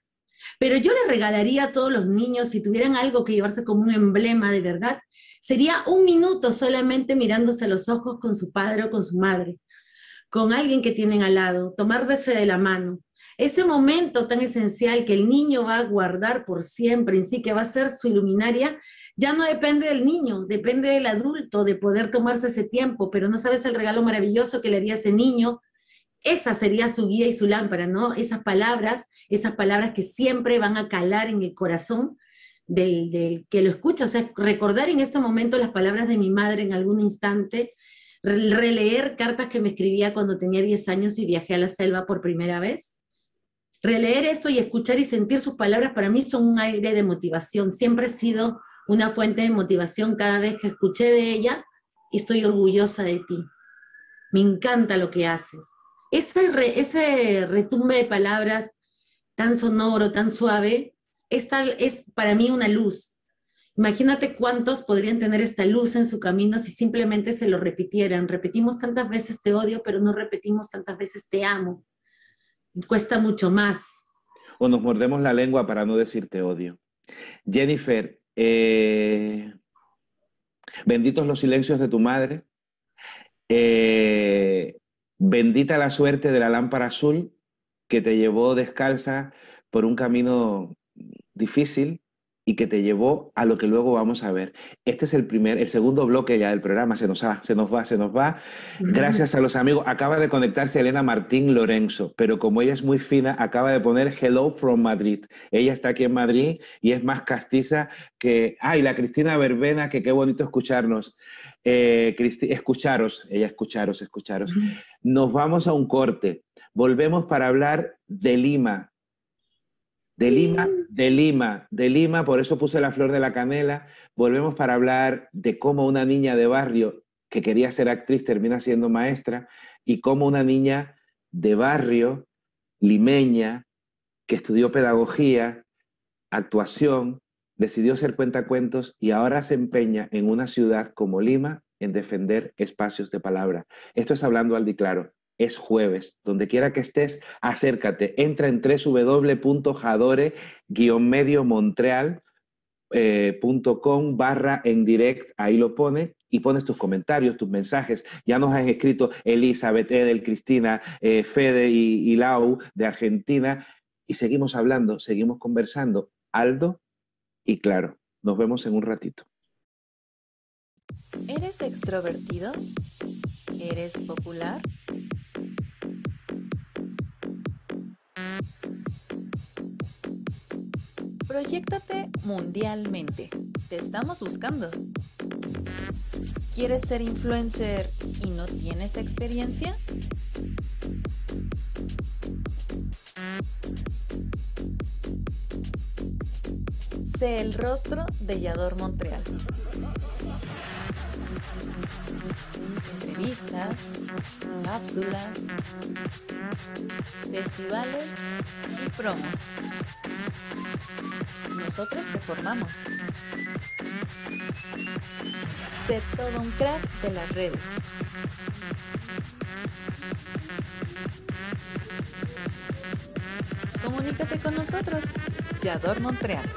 pero yo le regalaría a todos los niños, si tuvieran algo que llevarse como un emblema de verdad, sería un minuto solamente mirándose a los ojos con su padre o con su madre, con alguien que tienen al lado, tomarse de la mano. Ese momento tan esencial que el niño va a guardar por siempre en sí, que va a ser su iluminaria, ya no depende del niño, depende del adulto de poder tomarse ese tiempo, pero no sabes el regalo maravilloso que le haría ese niño esa sería su guía y su lámpara, ¿no? Esas palabras, esas palabras que siempre van a calar en el corazón del, que lo escucha. O sea, recordar en este momento las palabras de mi madre en algún instante, releer cartas que me escribía cuando tenía 10 años y viajé a la selva por primera vez. Releer esto y escuchar y sentir sus palabras para mí son un aire de motivación. Siempre ha sido una fuente de motivación cada vez que escuché de ella estoy orgullosa de ti. Me encanta lo que haces ese, ese retumbe de palabras tan sonoro, tan suave, esta es para mí una luz. Imagínate cuántos podrían tener esta luz en su camino si simplemente se lo repitieran. Repetimos tantas veces te odio, pero no repetimos tantas veces te amo. Cuesta mucho más. O nos mordemos la lengua para no decir te odio. Jennifer, eh, benditos los silencios de tu madre. Eh, Bendita la suerte de la lámpara azul que te llevó descalza por un camino difícil y que te llevó a lo que luego vamos a ver. Este es el primer, el segundo bloque ya del programa, se nos va, se nos va, se nos va. Gracias a los amigos. Acaba de conectarse Elena Martín Lorenzo, pero como ella es muy fina, acaba de poner Hello from Madrid. Ella está aquí en Madrid y es más castiza que, ay, la Cristina Verbena, que qué bonito escucharnos. Eh, escucharos, ella escucharos, escucharos. Nos vamos a un corte. Volvemos para hablar de Lima. De Lima, de Lima, de Lima, por eso puse la flor de la canela. Volvemos para hablar de cómo una niña de barrio que quería ser actriz termina siendo maestra y cómo una niña de barrio, limeña, que estudió pedagogía, actuación, decidió ser cuentacuentos y ahora se empeña en una ciudad como Lima en defender espacios de palabra. Esto es hablando al claro. Es jueves. Donde quiera que estés, acércate. Entra en www.jadore-mediomontreal.com eh, barra en direct, ahí lo pone y pones tus comentarios, tus mensajes. Ya nos has escrito Elizabeth, Edel, Cristina, eh, Fede y Lau de Argentina y seguimos hablando, seguimos conversando. Aldo, y claro, nos vemos en un ratito. ¿Eres extrovertido? ¿Eres popular? Proyéctate mundialmente. Te estamos buscando. ¿Quieres ser influencer y no tienes experiencia? El rostro de Yador Montreal. Entrevistas, cápsulas, festivales y promos. Nosotros te formamos. Sé todo un crack de las redes. Comunícate con nosotros. Yador Montreal.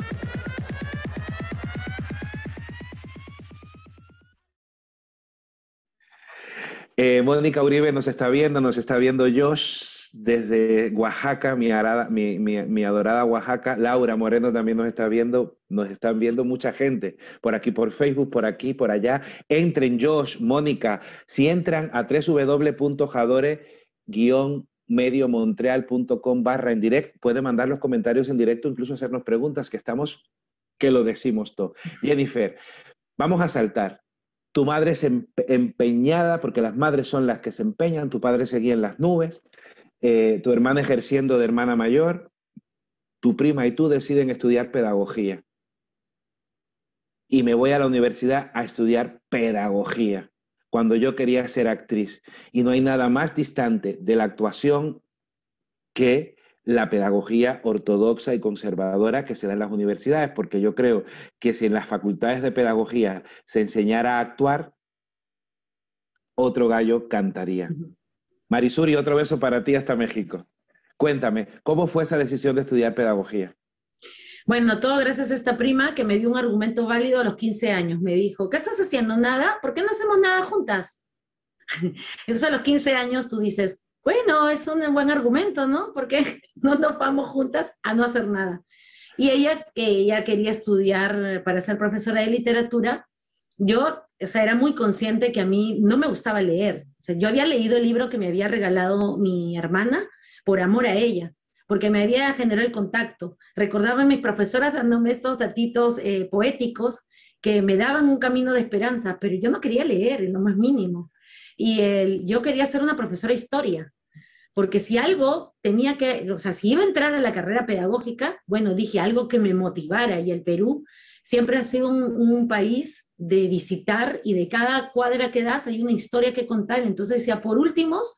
Eh, Mónica Uribe nos está viendo, nos está viendo Josh desde Oaxaca, mi, adorada Oaxaca. Laura Moreno también nos está viendo, nos están viendo mucha gente por aquí, por Facebook, por aquí, por allá. Entren, Josh, Mónica, si entran a www.jadore-mediomontreal.com barra en directo, pueden mandar los comentarios en directo, incluso hacernos preguntas, que estamos, que lo decimos todo. Jennifer, vamos a saltar. Tu madre es empeñada, porque las madres son las que se empeñan, tu padre seguía en las nubes. Eh, tu hermana ejerciendo de hermana mayor, tu prima y tú deciden estudiar pedagogía. Y me voy a la universidad a estudiar pedagogía, cuando yo quería ser actriz. Y no hay nada más distante de la actuación que la pedagogía ortodoxa y conservadora que se da en las universidades, porque yo creo que si en las facultades de pedagogía se enseñara a actuar, otro gallo cantaría. Marisuri, otro beso para ti hasta México. Cuéntame, ¿cómo fue esa decisión de estudiar pedagogía? Bueno, todo gracias a esta prima que me dio un argumento válido a los 15 años. Me dijo, ¿qué estás haciendo? ¿Nada? ¿Por qué no hacemos nada juntas? Entonces a los 15 años tú dices, bueno, es un buen argumento, ¿no? Porque no nos vamos juntas a no hacer nada. Y ella, que ella quería estudiar para ser profesora de literatura, yo, o sea, era muy consciente que a mí no me gustaba leer. O sea, yo había leído el libro que me había regalado mi hermana por amor a ella, porque me había generado el contacto. Recordaba a mis profesoras dándome estos datitos eh, poéticos que me daban un camino de esperanza, pero yo no quería leer en lo más mínimo. Y el, yo quería ser una profesora de historia, porque si algo tenía que, o sea, si iba a entrar a la carrera pedagógica, bueno, dije algo que me motivara y el Perú siempre ha sido un país de visitar y de cada cuadra que das hay una historia que contar. Entonces decía, por últimos,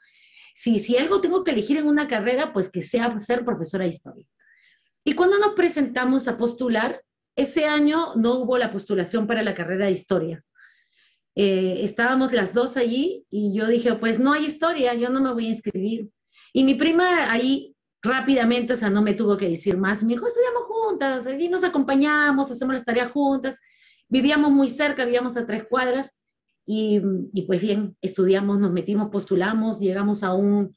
si, si algo tengo que elegir en una carrera, pues que sea ser profesora de historia. Y cuando nos presentamos a postular, ese año no hubo la postulación para la carrera de historia. Eh, estábamos las dos allí y yo dije, pues no hay historia, yo no me voy a inscribir. Y mi prima ahí rápidamente, o sea, no me tuvo que decir más, me dijo, estudiamos juntas, allí nos acompañamos, hacemos las tareas juntas. Vivíamos muy cerca, vivíamos a tres cuadras y, pues bien, estudiamos, nos metimos, postulamos, llegamos a un,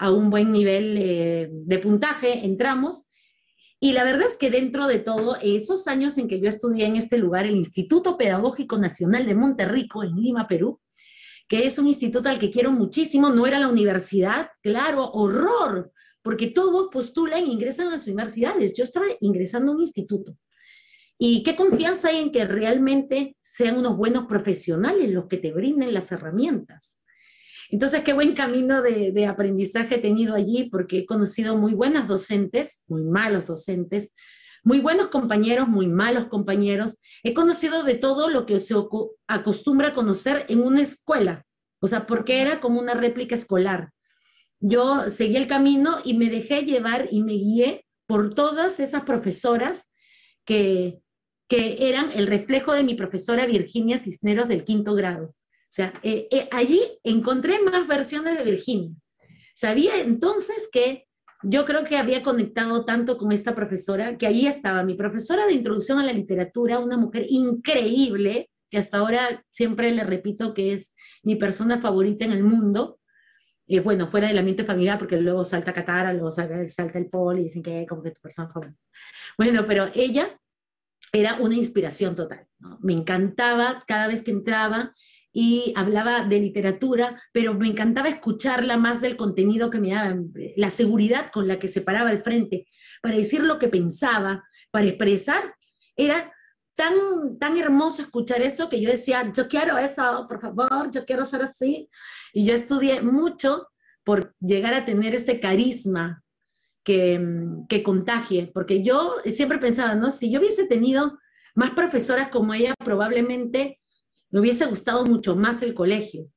a un buen nivel eh, de puntaje, entramos. Y la verdad es que dentro de todo, esos años en que yo estudié en este lugar, el Instituto Pedagógico Nacional de Monterrico, en Lima, Perú, que es un instituto al que quiero muchísimo, no era la universidad, claro, horror, porque todos postulan e ingresan a las universidades. Yo estaba ingresando a un instituto. Y qué confianza hay en que realmente sean unos buenos profesionales los que te brinden las herramientas. Entonces, qué buen camino de, aprendizaje he tenido allí porque he conocido muy buenas docentes, muy malos docentes, muy buenos compañeros, muy malos compañeros. He conocido de todo lo que se acostumbra a conocer en una escuela, o sea, porque era como una réplica escolar. Yo seguí el camino y me dejé llevar y me guié por todas esas profesoras que, que eran el reflejo de mi profesora Virginia Cisneros del quinto grado. O sea, eh, eh, allí encontré más versiones de Virginia. Sabía entonces que yo creo que había conectado tanto con esta profesora, que ahí estaba mi profesora de introducción a la literatura, una mujer increíble, que hasta ahora siempre le repito que es mi persona favorita en el mundo. Y bueno, fuera del ambiente familiar, porque luego salta Catara, luego salta, salta el Poli, dicen que como que tu persona favorita. Bueno, pero ella era una inspiración total. Me encantaba cada vez que entraba y hablaba de literatura, pero me encantaba escucharla más del contenido que me daba, la seguridad con la que se paraba al frente, para decir lo que pensaba, para expresar. Era tan, tan hermoso escuchar esto que yo decía, yo quiero eso, por favor, yo quiero ser así. Y yo estudié mucho por llegar a tener este carisma Mm, que, contagie, porque yo siempre pensaba, ¿no? Si yo hubiese tenido más profesoras como ella, probablemente me hubiese gustado mucho más el colegio.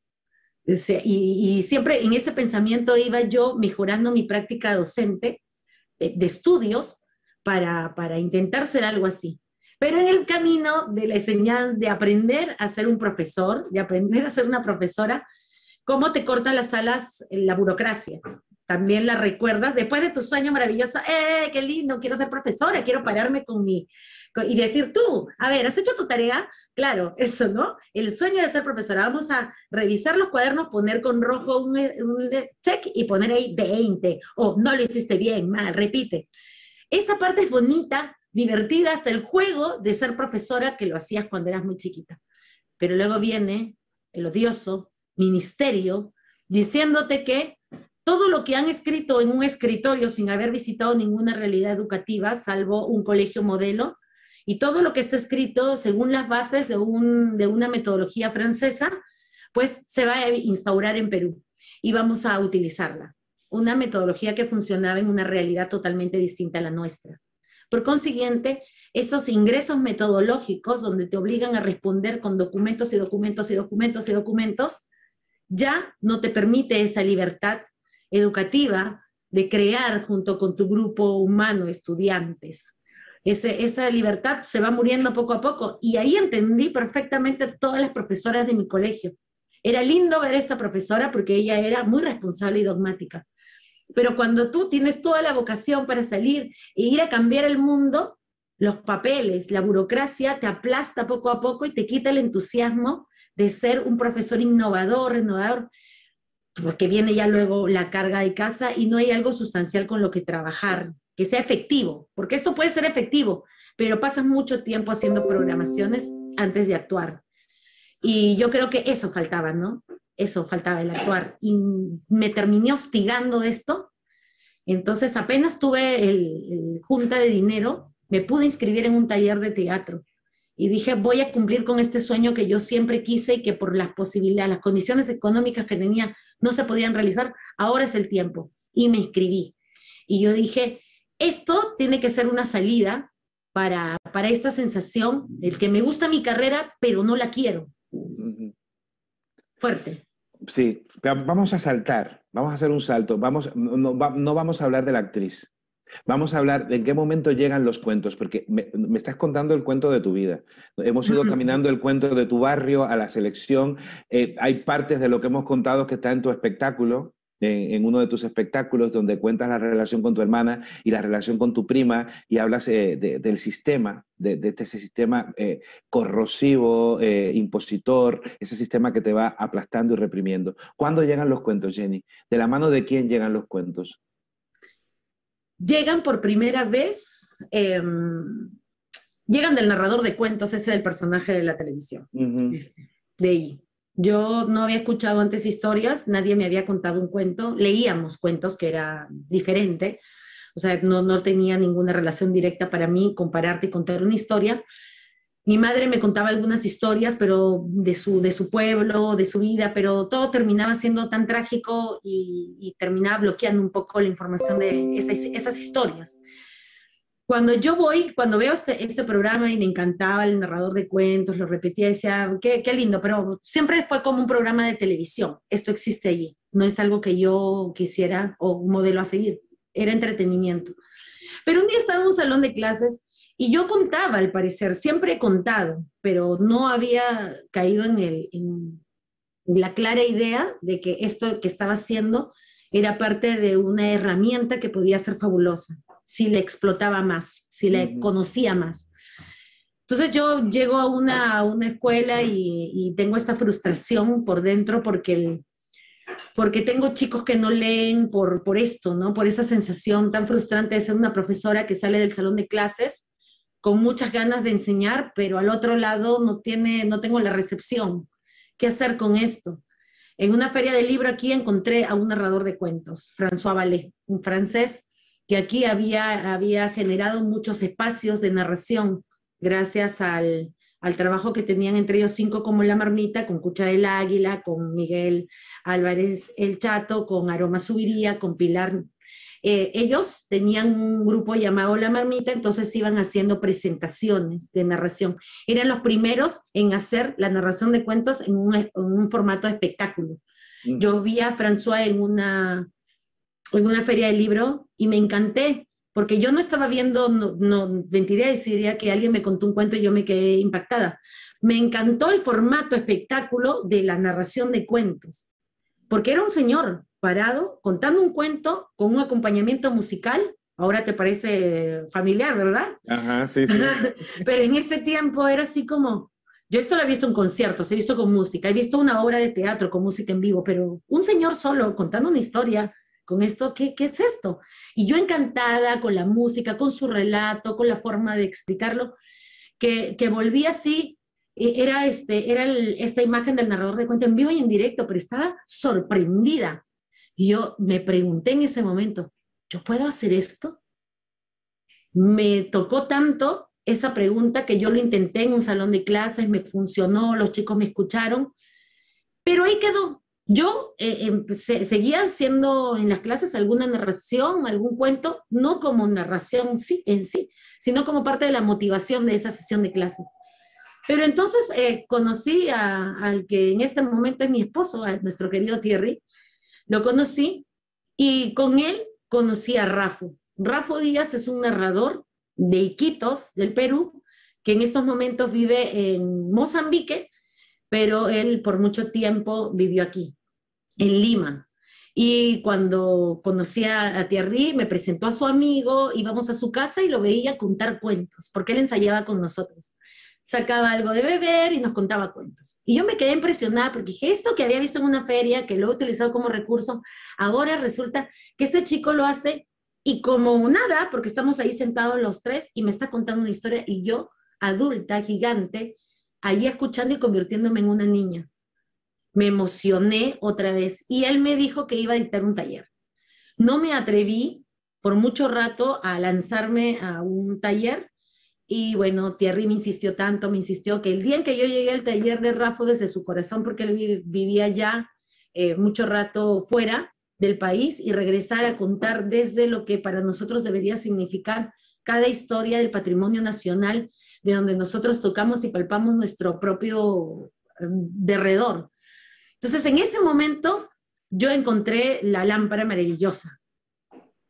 Y, siempre en ese pensamiento iba yo mejorando mi práctica docente eh, de estudios para, para intentar ser algo así. Pero en el camino de la enseñanza, de aprender a ser un profesor, de aprender a ser una profesora, cómo te cortan las alas la burocracia también la recuerdas, después de tu sueño maravilloso, ¡eh, qué lindo! Quiero ser profesora, quiero pararme con mi... y decir, tú, a ver, ¿has hecho tu tarea? Claro, eso, ¿no? El sueño de ser profesora. Vamos a revisar los cuadernos, poner con rojo un, un check y poner ahí 20. O no lo hiciste bien, mal, repite. Esa parte es bonita, divertida, hasta el juego de ser profesora que lo hacías cuando eras muy chiquita. Pero luego viene el odioso ministerio diciéndote que todo lo que han escrito en un escritorio sin haber visitado ninguna realidad educativa, salvo un colegio modelo, y todo lo que está escrito según las bases de, un, de una metodología francesa, pues se va a instaurar en Perú y vamos a utilizarla. Una metodología que funcionaba en una realidad totalmente distinta a la nuestra. Por consiguiente, esos ingresos metodológicos donde te obligan a responder con documentos y documentos y documentos y documentos, ya no te permite esa libertad educativa de crear junto con tu grupo humano estudiantes. Esa libertad se va muriendo poco a poco y ahí entendí perfectamente todas las profesoras de mi colegio. Era lindo ver a esta profesora porque ella era muy responsable y dogmática. Pero cuando tú tienes toda la vocación para salir e ir a cambiar el mundo, los papeles, la burocracia te aplasta poco a poco y te quita el entusiasmo de ser un profesor innovador, renovador, porque viene ya luego la carga de casa y no hay algo sustancial con lo que trabajar, que sea efectivo, porque esto puede ser efectivo, pero pasas mucho tiempo haciendo programaciones antes de actuar. Y yo creo que eso faltaba, ¿no? Eso faltaba el actuar. Y me terminé hostigando esto. Entonces apenas tuve el junta de dinero, me pude inscribir en un taller de teatro y dije, voy a cumplir con este sueño que yo siempre quise y que por las posibilidades, las condiciones económicas que tenía no se podían realizar, ahora es el tiempo. Y me inscribí. Y yo dije, esto tiene que ser una salida para, para esta sensación, el que me gusta mi carrera, pero no la quiero. Fuerte. Sí, vamos a saltar, vamos a hacer un salto, vamos, no vamos a hablar de la actriz. Vamos a hablar de en qué momento llegan los cuentos, porque me, estás contando el cuento de tu vida. Hemos ido caminando el cuento de tu barrio a la selección. Eh, hay partes de lo que hemos contado que está en tu espectáculo, en, uno de tus espectáculos, donde cuentas la relación con tu hermana y la relación con tu prima y hablas eh, del sistema, de, ese sistema eh, corrosivo, impositor, ese sistema que te va aplastando y reprimiendo. ¿Cuándo llegan los cuentos, Jenny? ¿De la mano de quién llegan los cuentos? llegan por primera vez, em, llegan del narrador de cuentos, ese del personaje de la televisión, este, de ahí. Yo no había escuchado antes historias, nadie me había contado un cuento, leíamos cuentos que era diferente, o sea, no, no tenía ninguna relación directa para mí compararte y contar una historia, mi madre me contaba algunas historias, pero de su, de su pueblo, de su vida, pero todo terminaba siendo tan trágico y, terminaba bloqueando un poco la información de estas, historias. Cuando yo voy, cuando veo este, este programa y me encantaba el narrador de cuentos, lo repetía, decía, qué, qué lindo, pero siempre fue como un programa de televisión. Esto existe allí, no es algo que yo quisiera o un modelo a seguir, era entretenimiento. Pero un día estaba en un salón de clases y yo contaba, al parecer, siempre he contado, pero no había caído en, el, en la clara idea de que esto que estaba haciendo era parte de una herramienta que podía ser fabulosa, si le explotaba más, si le conocía más. Entonces yo llego a una, una escuela y, y, tengo esta frustración por dentro porque, el, porque tengo chicos que no leen por, por esto, ¿no? Por esa sensación tan frustrante de ser una profesora que sale del salón de clases con muchas ganas de enseñar, pero al otro lado no, tiene, no tengo la recepción. ¿Qué hacer con esto? En una feria de libro aquí encontré a un narrador de cuentos, François Vallée, un francés que aquí había, había generado muchos espacios de narración gracias al, al trabajo que tenían entre ellos cinco como La Marmita, con Cucha del Águila, con Miguel Álvarez El Chato, con Aroma Subiría, con Pilar eh, ellos tenían un grupo llamado La Marmita, entonces iban haciendo presentaciones de narración. Eran los primeros en hacer la narración de cuentos en un, formato de espectáculo. Mm. Yo vi a François en una, en una feria de libro y me encanté, porque yo no estaba viendo, no, no mentiría diría que alguien me contó un cuento y yo me quedé impactada. Me encantó el formato espectáculo de la narración de cuentos, porque era un señor parado contando un cuento con un acompañamiento musical. Ahora te parece familiar, ¿verdad? Ajá, sí, sí. Pero en ese tiempo era así como, yo esto lo he visto en conciertos, he visto con música, he visto una obra de teatro con música en vivo, pero un señor solo contando una historia con esto, ¿qué, qué es esto? Y yo encantada con la música, con su relato, con la forma de explicarlo, que, que volví así e, era, este, era esta imagen del narrador de cuento en vivo y en directo, pero estaba sorprendida. Y yo me pregunté en ese momento, ¿yo puedo hacer esto? Me tocó tanto esa pregunta que yo lo intenté en un salón de clases, me funcionó, los chicos me escucharon, pero ahí quedó. Yo eh, seguía haciendo en las clases alguna narración, algún cuento, no como narración sí, en sí, sino como parte de la motivación de esa sesión de clases. Pero entonces eh, conocí al que en este momento es mi esposo, a nuestro querido Thierry, lo conocí y con él conocí a Rafo. Rafo Díaz es un narrador de Iquitos, del Perú, que en estos momentos vive en Mozambique, pero él por mucho tiempo vivió aquí, en Lima. Y cuando conocí a, Thierry, me presentó a su amigo, íbamos a su casa y lo veía contar cuentos, porque él ensayaba con nosotros sacaba algo de beber y nos contaba cuentos. Y yo me quedé impresionada porque dije, esto que había visto en una feria, que lo he utilizado como recurso, ahora resulta que este chico lo hace y como nada, porque estamos ahí sentados los tres y me está contando una historia y yo, adulta, gigante, ahí escuchando y convirtiéndome en una niña. Me emocioné otra vez y él me dijo que iba a dictar un taller. No me atreví por mucho rato a lanzarme a un taller y bueno, Thierry me insistió tanto, me insistió que el día en que yo llegué al taller de Rafa desde su corazón, porque él vivía ya eh, mucho rato fuera del país y regresar a contar desde lo que para nosotros debería significar cada historia del patrimonio nacional, de donde nosotros tocamos y palpamos nuestro propio mm, derredor. Entonces, en ese momento, yo encontré la lámpara maravillosa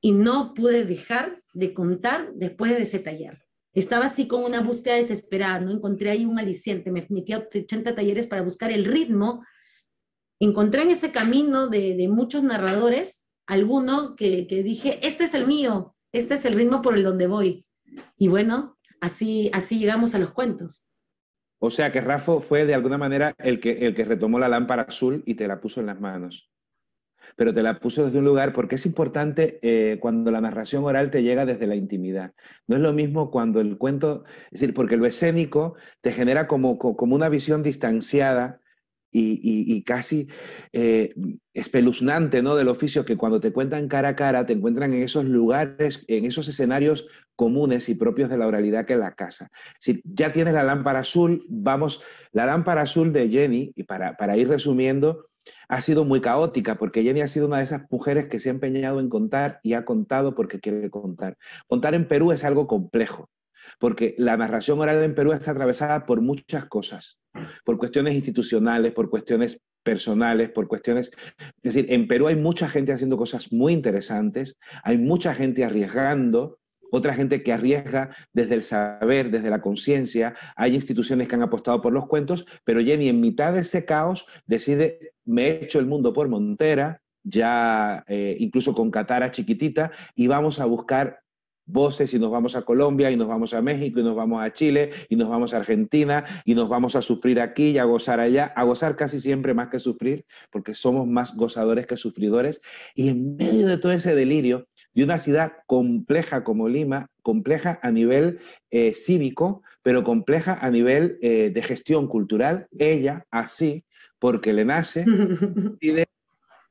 y no pude dejar de contar después de ese taller. Estaba así con una búsqueda desesperada, no encontré ahí un aliciente, me metí a 80 talleres para buscar el ritmo. Encontré en ese camino de, muchos narradores alguno que, dije, este es el mío, este es el ritmo por el donde voy. Y bueno, así, así llegamos a los cuentos. O sea que Rafa fue de alguna manera el que, el que retomó la lámpara azul y te la puso en las manos pero te la puso desde un lugar porque es importante eh, cuando la narración oral te llega desde la intimidad. No es lo mismo cuando el cuento, es decir, porque lo escénico te genera como, como una visión distanciada y, casi eh, espeluznante ¿no? del oficio que cuando te cuentan cara a cara te encuentran en esos lugares, en esos escenarios comunes y propios de la oralidad que es la casa. Si ya tienes la lámpara azul, vamos, la lámpara azul de Jenny, y para, para ir resumiendo, ha sido muy caótica, porque Jenny ha sido una de esas mujeres que se ha empeñado en contar y ha contado porque quiere contar. Contar en Perú es algo complejo, porque la narración oral en Perú está atravesada por muchas cosas, por cuestiones institucionales, por cuestiones personales, por cuestiones... Es decir, en Perú hay mucha gente haciendo cosas muy interesantes, hay mucha gente arriesgando, otra gente que arriesga desde el saber, desde la conciencia. Hay instituciones que han apostado por los cuentos, pero Jenny en mitad de ese caos decide, me he hecho el mundo por Montera, ya eh, incluso con Catara chiquitita, y vamos a buscar voces y nos vamos a Colombia y nos vamos a México y nos vamos a Chile y nos vamos a Argentina y nos vamos a sufrir aquí y a gozar allá, a gozar casi siempre más que sufrir, porque somos más gozadores que sufridores. Y en medio de todo ese delirio de una ciudad compleja como Lima, compleja a nivel eh, cívico, pero compleja a nivel eh, de gestión cultural, ella así, porque le nace, decide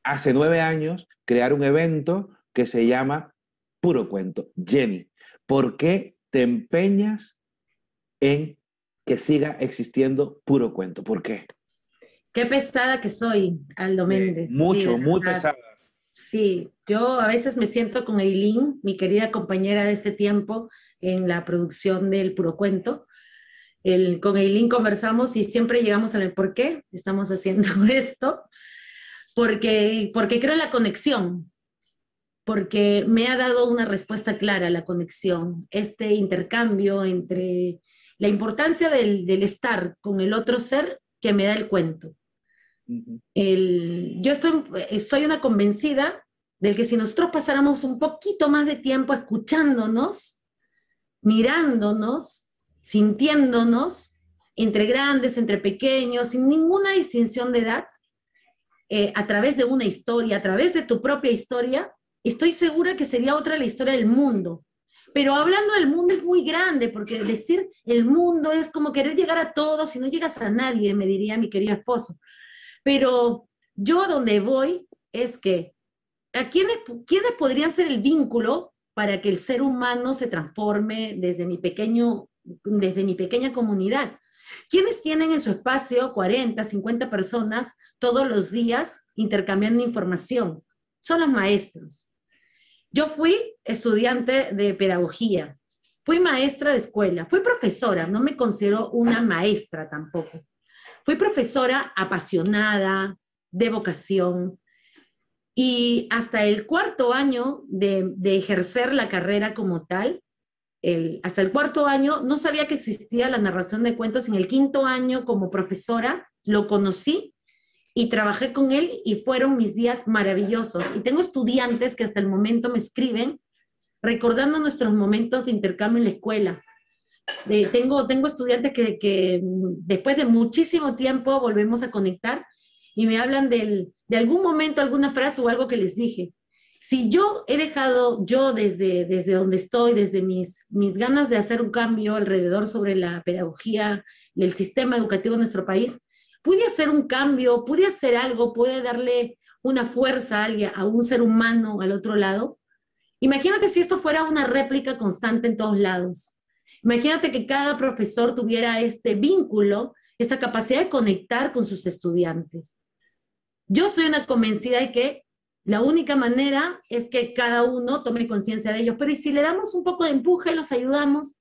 hace nueve años crear un evento que se llama puro cuento. Jenny, ¿por qué te empeñas en que siga existiendo puro cuento? ¿Por qué? Qué pesada que soy, Aldo Méndez. mucho, muy pesada. Sí, yo a veces me siento con Eileen, mi querida compañera de este tiempo en la producción del Puro Cuento. El, con Eileen conversamos y siempre llegamos al por qué estamos haciendo esto, porque, porque creo en la conexión, porque me ha dado una respuesta clara a la conexión, este intercambio entre la importancia del, estar con el otro ser que me da el cuento. El, yo estoy, eh, soy una convencida del que si nosotros pasáramos un poquito más de tiempo escuchándonos, mirándonos, sintiéndonos, entre grandes, entre pequeños, sin ninguna distinción de edad, eh, a través de una historia, a través de tu propia historia, estoy segura que sería otra la historia del mundo. Pero hablando del mundo es muy grande, porque decir el mundo es como querer llegar a todos y no llegas a nadie, me diría mi querido esposo. Pero yo donde voy es que, ¿a quiénes, quiénes podrían ser el vínculo para que el ser humano se transforme desde mi, pequeño, desde mi pequeña comunidad? ¿Quiénes tienen en su espacio 40, 50 personas todos los días intercambiando información? Son los maestros. Yo fui estudiante de pedagogía, fui maestra de escuela, fui profesora, no me considero una maestra tampoco. Fui profesora apasionada, de vocación, y hasta el cuarto año de, ejercer la carrera como tal, hasta el cuarto año no sabía que existía la narración de cuentos. En el quinto año como profesora lo conocí y trabajé con él y fueron mis días maravillosos. Y tengo estudiantes que hasta el momento me escriben recordando nuestros momentos de intercambio en la escuela. tengo, tengo estudiantes que, que, después de muchísimo tiempo volvemos a conectar y me hablan del, de algún momento, alguna frase o algo que les dije. Si yo he dejado, yo desde, desde donde estoy, desde mis, mis ganas de hacer un cambio alrededor sobre la pedagogía, el sistema educativo en nuestro país, pude hacer un cambio, pude hacer algo, pude darle una fuerza a, alguien, a un ser humano al otro lado. Imagínate si esto fuera una réplica constante en todos lados. Imagínate que cada profesor tuviera este vínculo, esta capacidad de conectar con sus estudiantes. Yo soy una convencida de que la única manera es que cada uno tome conciencia de ellos, pero ¿y si le damos un poco de empuje, los ayudamos?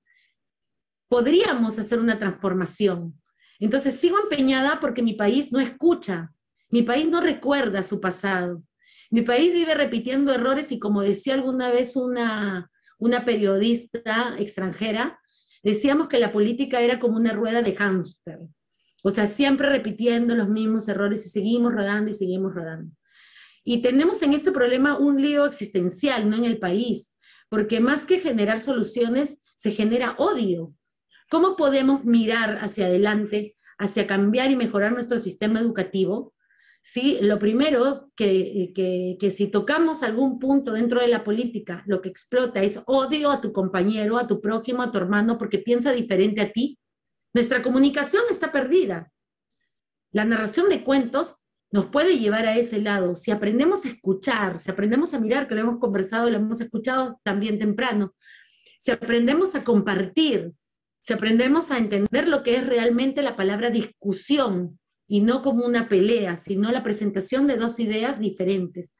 Podríamos hacer una transformación. Entonces sigo empeñada porque mi país no escucha, mi país no recuerda su pasado. Mi país vive repitiendo errores y como decía alguna vez una, una periodista extranjera, decíamos que la política era como una rueda de hámster. O sea, siempre repitiendo los mismos errores y seguimos rodando y seguimos rodando. Y tenemos en este problema un lío existencial, ¿no? En el país, porque más que generar soluciones, se genera odio. ¿Cómo podemos mirar hacia adelante, hacia cambiar y mejorar nuestro sistema educativo? Sí, lo primero que, que, que, si tocamos algún punto dentro de la política, lo que explota es odio a tu compañero, a tu prójimo, a tu hermano, porque piensa diferente a ti, nuestra comunicación está perdida. La narración de cuentos nos puede llevar a ese lado. Si aprendemos a escuchar, si aprendemos a mirar, que lo hemos conversado, lo hemos escuchado también temprano, si aprendemos a compartir, si aprendemos a entender lo que es realmente la palabra discusión y no como una pelea, sino la presentación de dos ideas diferentes.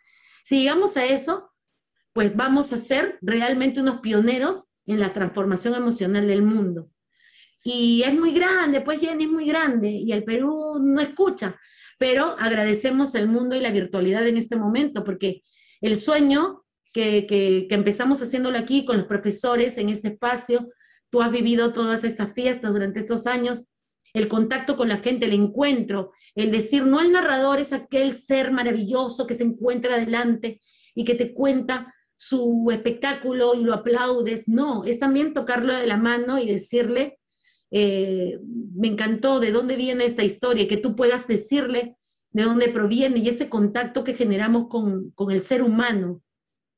Si llegamos a eso, pues vamos a ser realmente unos pioneros en la transformación emocional del mundo. Y es muy grande, pues Jenny es muy grande y el Perú no escucha, pero agradecemos el mundo y la virtualidad en este momento, porque el sueño que, que, que empezamos haciéndolo aquí con los profesores en este espacio, Tú has vivido todas estas fiestas durante estos años, el contacto con la gente, el encuentro, el decir, no el narrador es aquel ser maravilloso que se encuentra adelante y que te cuenta su espectáculo y lo aplaudes, no, es también tocarlo de la mano y decirle, eh, me encantó de dónde viene esta historia, que tú puedas decirle de dónde proviene y ese contacto que generamos con, con el ser humano.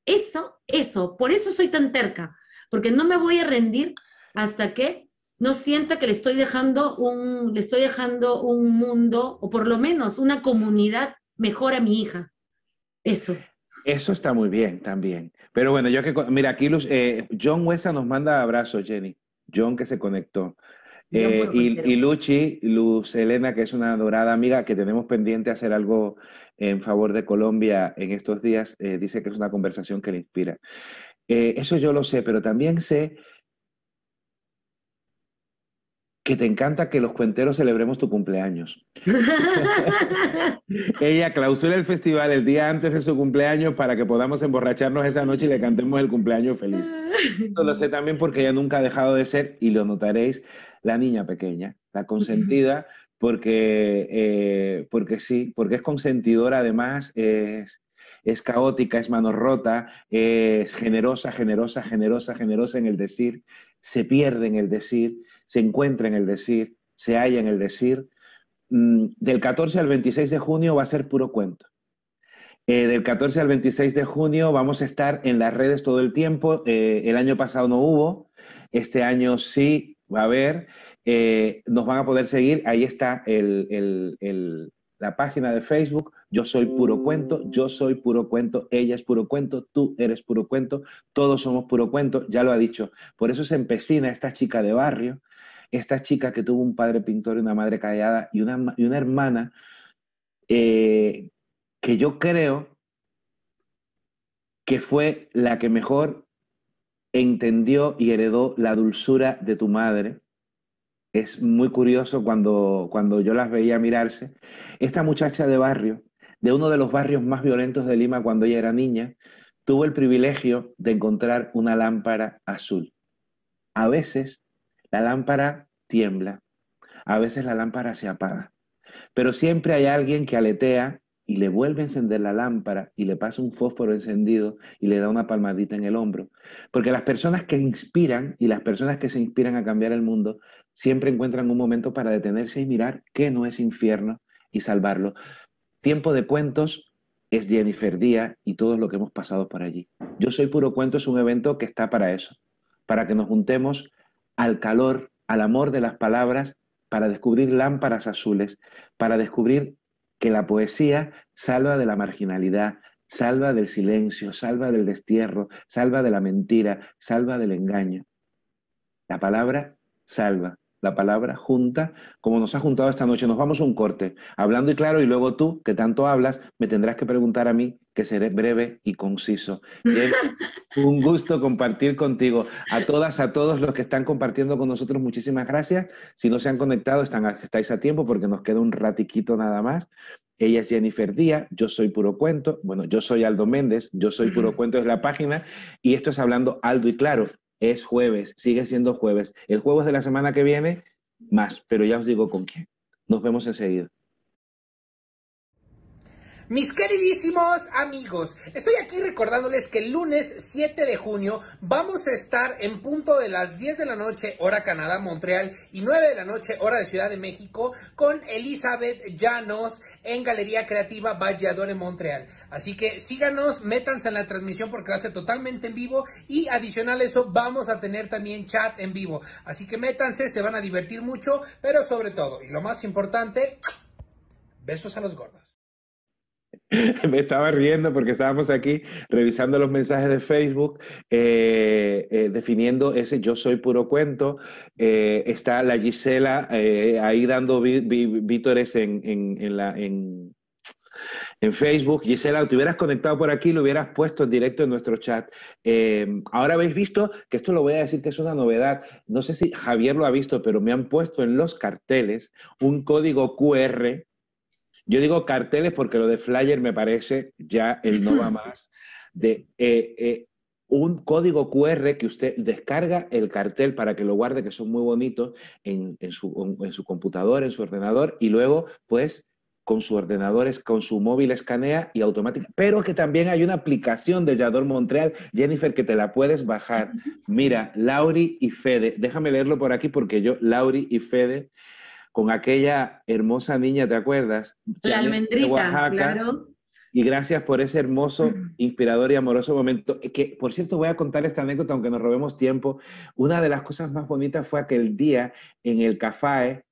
Eso, eso, por eso soy tan terca, porque no me voy a rendir hasta que no sienta que le estoy dejando un, le estoy dejando un mundo, o por lo menos una comunidad mejor a mi hija. Eso. Eso está muy bien también. Pero bueno, yo que, mira, aquí eh, John Huesa nos manda abrazos, Jenny. John que se conectó. Eh, y, y, Luchi, Luz Elena, que es una adorada amiga que tenemos pendiente hacer algo en favor de Colombia en estos días, eh, dice que es una conversación que le inspira. eso yo lo sé, pero también sé que te encanta que los cuenteros celebremos tu cumpleaños. ella clausura el festival el día antes de su cumpleaños para que podamos emborracharnos esa noche y le cantemos el cumpleaños feliz. Esto lo sé también porque ella nunca ha dejado de ser, y lo notaréis, la niña pequeña, la consentida porque, eh, porque sí, porque es consentidora además, es, es caótica, es mano rota, es generosa, generosa, generosa, generosa en el decir, se pierde en el decir, se encuentra en el decir, se halla en el decir. Mm, del 14 al 26 de junio va a ser puro cuento. Eh, del 14 al 26 de junio vamos a estar en las redes todo el tiempo. Eh, el año pasado no hubo, este año sí va a haber. Eh, nos van a poder seguir. Ahí está la página de Facebook. Yo soy puro cuento, yo soy puro cuento, ella es puro cuento, tú eres puro cuento, todos somos puro cuento, ya lo ha dicho. Por eso se empecina esta chica de barrio, esta chica que tuvo un padre pintor y una madre callada y una, y una hermana que yo creo que fue la que mejor entendió y heredó la dulzura de tu madre. Es muy curioso cuando, cuando yo las veía mirarse. Esta muchacha de barrio, de uno de los barrios más violentos de Lima cuando ella era niña, tuvo el privilegio de encontrar una lámpara azul. A veces la lámpara tiembla, a veces la lámpara se apaga, pero siempre hay alguien que aletea y le vuelve a encender la lámpara y le pasa un fósforo encendido y le da una palmadita en el hombro. Porque las personas que inspiran y las personas que se inspiran a cambiar el mundo siempre encuentran un momento para detenerse y mirar qué no es infierno y salvarlo. Tiempo de cuentos es Jennifer Díaz y todo lo que hemos pasado por allí. Yo soy puro cuento es un evento que está para eso, para que nos juntemos al calor, al amor de las palabras, para descubrir lámparas azules, para descubrir que la poesía salva de la marginalidad, salva del silencio, salva del destierro, salva de la mentira, salva del engaño. La palabra salva, la palabra junta, como nos ha juntado esta noche. Nos vamos a un corte, hablando y claro, y luego tú, que tanto hablas, me tendrás que preguntar a mí, que seré breve y conciso. un gusto compartir contigo. A todas, a todos los que están compartiendo con nosotros, muchísimas gracias. Si no se han conectado, están, estáis a tiempo porque nos queda un ratiquito nada más. Ella es Jennifer Díaz, yo soy Puro Cuento, bueno, yo soy Aldo Méndez, yo soy Puro Cuento es la página y esto es hablando alto y claro. Es jueves, sigue siendo jueves. El jueves de la semana que viene, más, pero ya os digo con quién. Nos vemos enseguida. Mis queridísimos amigos, estoy aquí recordándoles que el lunes 7 de junio vamos a estar en punto de las 10 de la noche, hora Canadá, Montreal, y 9 de la noche, hora de Ciudad de México, con Elizabeth Llanos en Galería Creativa Vallador en Montreal. Así que síganos, métanse en la transmisión porque va a ser totalmente en vivo y adicional a eso vamos a tener también chat en vivo. Así que métanse, se van a divertir mucho, pero sobre todo, y lo más importante, besos a los gordos. Me estaba riendo porque estábamos aquí revisando los mensajes de Facebook, eh, eh, definiendo ese yo soy puro cuento. Eh, está la Gisela ahí dando vítores en, en, Facebook. Gisela, te hubieras conectado por aquí, lo hubieras puesto directo en nuestro chat. ahora habéis visto que esto lo voy a decir que es una novedad. No sé si Javier lo ha visto, pero me han puesto en los carteles un código QR yo digo carteles porque lo de flyer me parece ya el no va más de eh, eh, un código QR que usted descarga el cartel para que lo guarde, que son muy bonitos, en, su, en su computador, en su ordenador, y luego, pues, con su ordenador, con su móvil escanea y automática. Pero que también hay una aplicación de Yador Montreal, Jennifer, que te la puedes bajar. Mira, Lauri y Fede, déjame leerlo por aquí porque yo, Lauri y Fede, con aquella hermosa niña, ¿te acuerdas? La almendrita, claro. Y gracias por ese hermoso, inspirador y amoroso momento. Que, por cierto, voy a contar esta anécdota, aunque nos robemos tiempo. Una de las cosas más bonitas fue aquel día en el café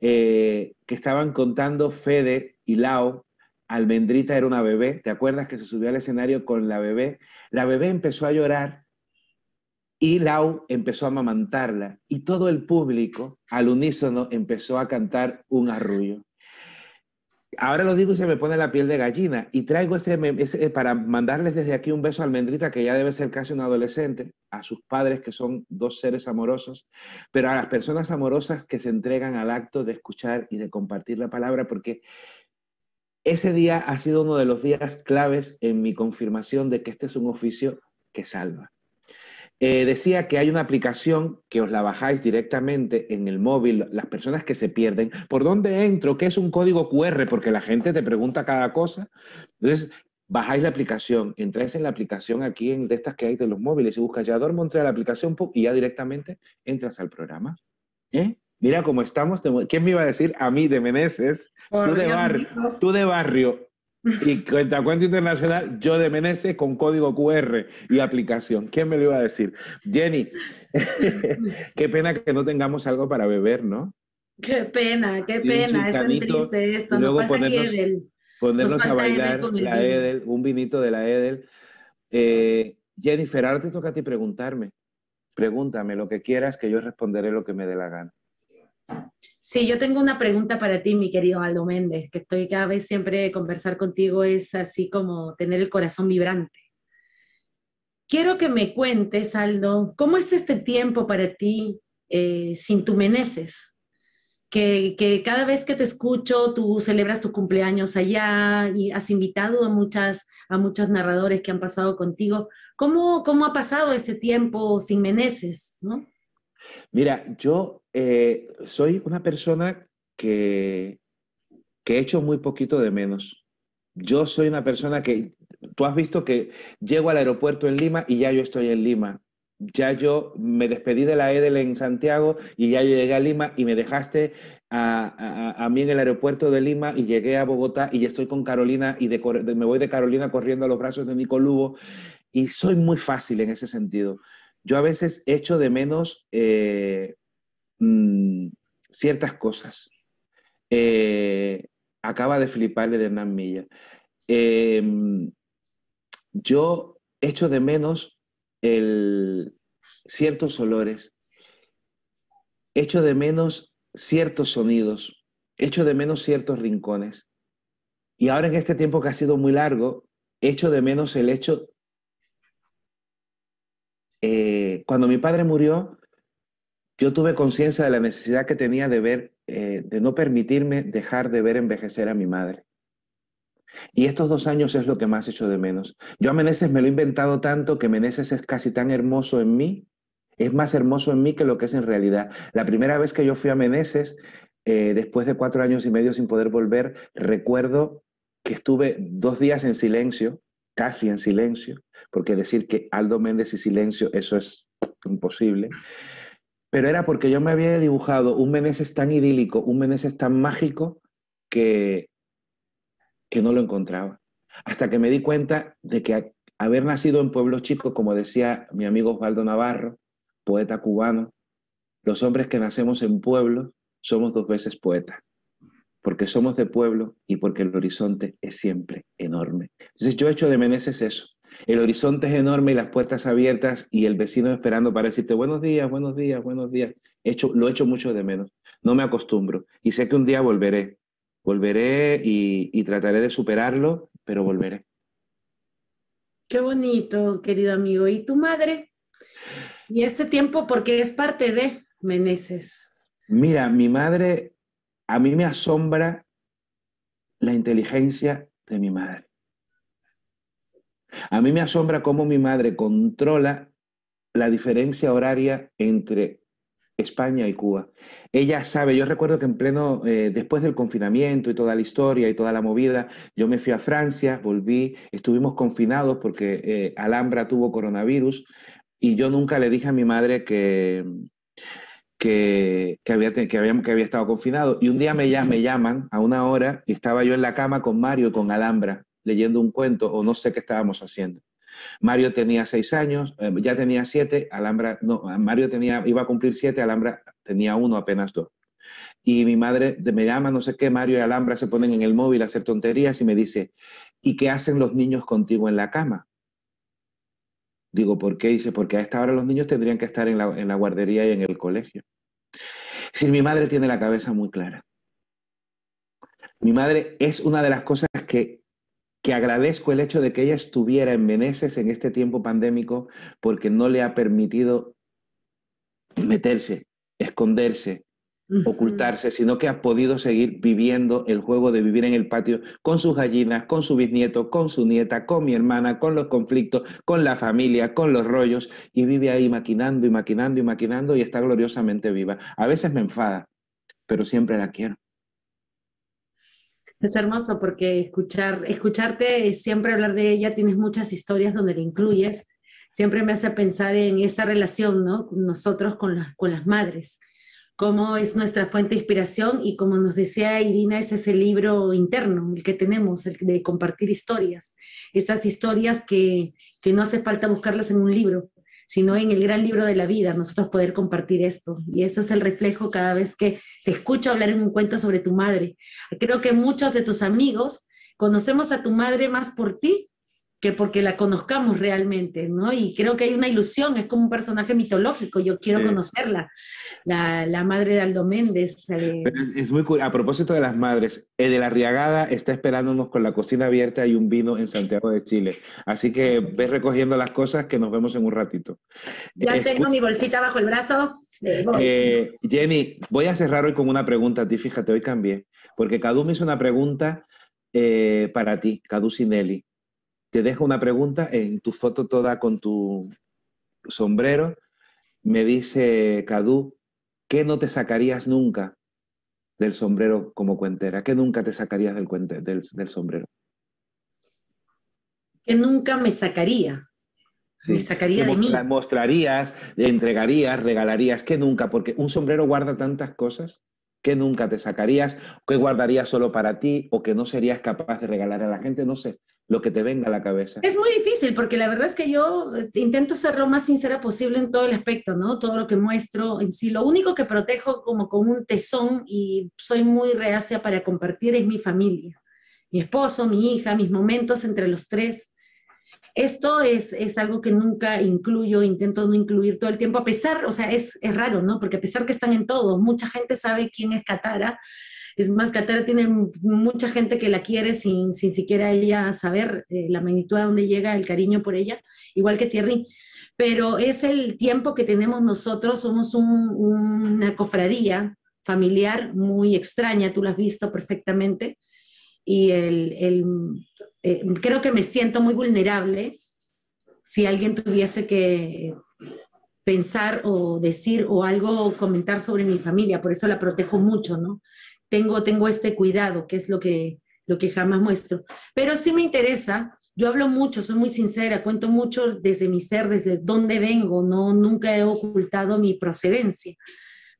eh, que estaban contando Fede y Lau. Almendrita era una bebé, ¿te acuerdas que se subió al escenario con la bebé? La bebé empezó a llorar y Lau empezó a amamantarla y todo el público al unísono empezó a cantar un arrullo. Ahora lo digo y se me pone la piel de gallina y traigo ese, ese, para mandarles desde aquí un beso a Almendrita que ya debe ser casi un adolescente, a sus padres que son dos seres amorosos, pero a las personas amorosas que se entregan al acto de escuchar y de compartir la palabra porque ese día ha sido uno de los días claves en mi confirmación de que este es un oficio que salva Eh, decía que hay una aplicación que os la bajáis directamente en el móvil, las personas que se pierden. ¿Por dónde entro? ¿Qué es un código QR? Porque la gente te pregunta cada cosa. Entonces, bajáis la aplicación, entráis en la aplicación aquí en de estas que hay de los móviles y buscas Yador Montreal la aplicación y ya directamente entras al programa. ¿Eh? Mira cómo estamos. ¿Quién me iba a decir? A mí de Meneses, tú de, barrio, tú de barrio y cuenta cuenta internacional, yo de Meneses con código QR y aplicación. ¿Quién me lo iba a decir? Jenny, qué pena que no tengamos algo para beber, ¿no? Qué pena, qué pena, es tan triste esto. luego ponernos, ponernos a bailar la Edel, un vinito de la Edel. Eh, Jennifer, ahora te toca a ti preguntarme. Pregúntame lo que quieras, que yo responderé lo que me dé la gana. Sí, yo tengo una pregunta para ti, mi querido Aldo Méndez, que estoy cada vez siempre conversar contigo es así como tener el corazón vibrante. Quiero que me cuentes, Aldo, ¿cómo es este tiempo para ti eh, sin tu Meneses? Que, cada vez que te escucho, tú celebras tu cumpleaños allá y has invitado a, muchas, a muchos narradores que han pasado contigo. ¿Cómo, cómo ha pasado este tiempo sin Meneses? ¿no? Mira, yo eh, soy una persona que, que he hecho muy poquito de menos. Yo soy una persona que, tú has visto que llego al aeropuerto en Lima y ya yo estoy en Lima. Ya yo me despedí de la Edel en Santiago y ya yo llegué a Lima y me dejaste a, mí en el aeropuerto de Lima y llegué a Bogotá y estoy con Carolina y me voy de Carolina corriendo a los brazos de Nico Lugo y soy muy fácil en ese sentido. Yo a veces echo de menos eh, Mm, ciertas cosas. Eh, acaba de fliparle de Hernán Milla. Em, yo echo de menos el, ciertos olores, echo de menos ciertos sonidos, echo de menos ciertos rincones. Y ahora en este tiempo que ha sido muy largo, echo de menos el hecho... Eh, cuando mi padre murió, yo tuve conciencia de la necesidad que tenía de ver, eh, de no permitirme dejar de ver envejecer a mi madre. Y estos dos años es lo que más echo de menos. Yo a Meneses me lo he inventado tanto que Meneses es casi tan hermoso en mí, es más hermoso en mí que lo que es en realidad. La primera vez que yo fui a Meneses, eh, después de cuatro años y medio sin poder volver, recuerdo que estuve dos días en silencio, casi en silencio, porque decir que Aldo Méndez y silencio, eso es imposible pero era porque yo me había dibujado un Meneses tan idílico, un Meneses tan mágico, que, que no lo encontraba. Hasta que me di cuenta de que haber nacido en pueblos chicos, como decía mi amigo Osvaldo Navarro, poeta cubano, los hombres que nacemos en pueblos somos dos veces poetas, porque somos de pueblo y porque el horizonte es siempre enorme. Entonces yo he hecho de Meneses eso, el horizonte es enorme y las puertas abiertas y el vecino esperando para decirte buenos días, buenos días, buenos días. Hecho, lo echo mucho de menos. No me acostumbro. Y sé que un día volveré. Volveré y, trataré de superarlo, pero volveré. Qué bonito, querido amigo. ¿Y tu madre? Y este tiempo, porque es parte de Meneses. Mira, mi madre, a mí me asombra la inteligencia de mi madre. A mí me asombra cómo mi madre controla la diferencia horaria entre España y Cuba. Ella sabe, yo recuerdo que en pleno, eh, después del confinamiento y toda la historia y toda la movida, yo me fui a Francia, volví, estuvimos confinados porque eh, Alhambra tuvo coronavirus y yo nunca le dije a mi madre que, que, había, que, que había estado confinado. Y un día me, me llaman a una hora y estaba yo en la cama con Mario y con Alhambra leyendo un cuento o no sé qué estábamos haciendo. Mario tenía seis años, eh, ya tenía siete, Alhambra, no, Mario tenía, iba a cumplir siete, Alhambra tenía uno, apenas dos. Y mi madre me llama, no sé qué, Mario y Alhambra se ponen en el móvil a hacer tonterías y me dice, ¿y qué hacen los niños contigo en la cama? Digo, ¿por qué? Dice, porque a esta hora los niños tendrían que estar en la, en la guardería y en el colegio. Si mi madre tiene la cabeza muy clara. Mi madre es una de las cosas que que agradezco el hecho de que ella estuviera en Meneses en este tiempo pandémico porque no le ha permitido meterse, esconderse, ocultarse, sino que ha podido seguir viviendo el juego de vivir en el patio con sus gallinas, con su bisnieto, con su nieta, con mi hermana, con los conflictos, con la familia, con los rollos, y vive ahí maquinando y maquinando y maquinando y está gloriosamente viva. A veces me enfada, pero siempre la quiero. Es hermoso porque escuchar, escucharte, siempre hablar de ella, tienes muchas historias donde la incluyes, siempre me hace pensar en esta relación, ¿no? Nosotros con las, con las madres. Cómo es nuestra fuente de inspiración y como nos decía Irina, es ese libro interno, el que tenemos, el de compartir historias, estas historias que, que no hace falta buscarlas en un libro, sino en el gran libro de la vida, nosotros poder compartir esto. Y eso es el reflejo cada vez que te escucho hablar en un cuento sobre tu madre. Creo que muchos de tus amigos conocemos a tu madre más por ti que porque la conozcamos realmente, ¿no? Y creo que hay una ilusión, es como un personaje mitológico, yo quiero conocerla, la, la, madre de Aldo Méndez. Es muy A propósito de las madres, el de la Riagada está esperándonos con la cocina abierta y un vino en Santiago de Chile. Así que ve recogiendo las cosas que nos vemos en un ratito. Ya tengo mi bolsita bajo el brazo. Eh, Jenny, voy a cerrar hoy con una pregunta a ti, fíjate, hoy cambié, porque Cadu me hizo una pregunta eh, para ti, Cadu Sinelli te dejo una pregunta en tu foto toda con tu sombrero. Me dice Cadu, ¿qué no te sacarías nunca del sombrero como cuentera? ¿Qué nunca te sacarías del, del, sombrero? Que nunca me sacaría. Me sacaría de mí. Mostrarías, entregarías, regalarías, que nunca, porque un sombrero guarda tantas cosas que nunca te sacarías, que guardarías solo para ti o que no serías capaz de regalar a la gente, no sé lo que te venga a la cabeza. Es muy difícil porque la verdad es que yo eh, intento ser lo más sincera posible en todo el aspecto, ¿no? Todo lo que muestro en sí. Lo único que protejo como con un tesón y soy muy reacia para compartir es mi familia, mi esposo, mi hija, mis momentos entre los tres. Esto es, es algo que nunca incluyo, intento no incluir todo el tiempo, a pesar, o sea, es, es raro, ¿no? Porque a pesar que están en todo, mucha gente sabe quién es Katara, es más, Katara tiene mucha gente que la quiere sin, sin siquiera ella saber eh, la magnitud a dónde llega el cariño por ella, igual que Thierry. Pero es el tiempo que tenemos nosotros, somos una cofradía familiar muy extraña, tú lo has visto perfectamente, y el, el, eh, creo que me siento muy vulnerable si alguien tuviese que pensar o decir o algo comentar sobre mi familia, por eso la protejo mucho, ¿no? Tengo, tengo este cuidado, que es lo que, lo que jamás muestro. Pero sí me interesa, yo hablo mucho, soy muy sincera, cuento mucho desde mi ser, desde dónde vengo, no, nunca he ocultado mi procedencia,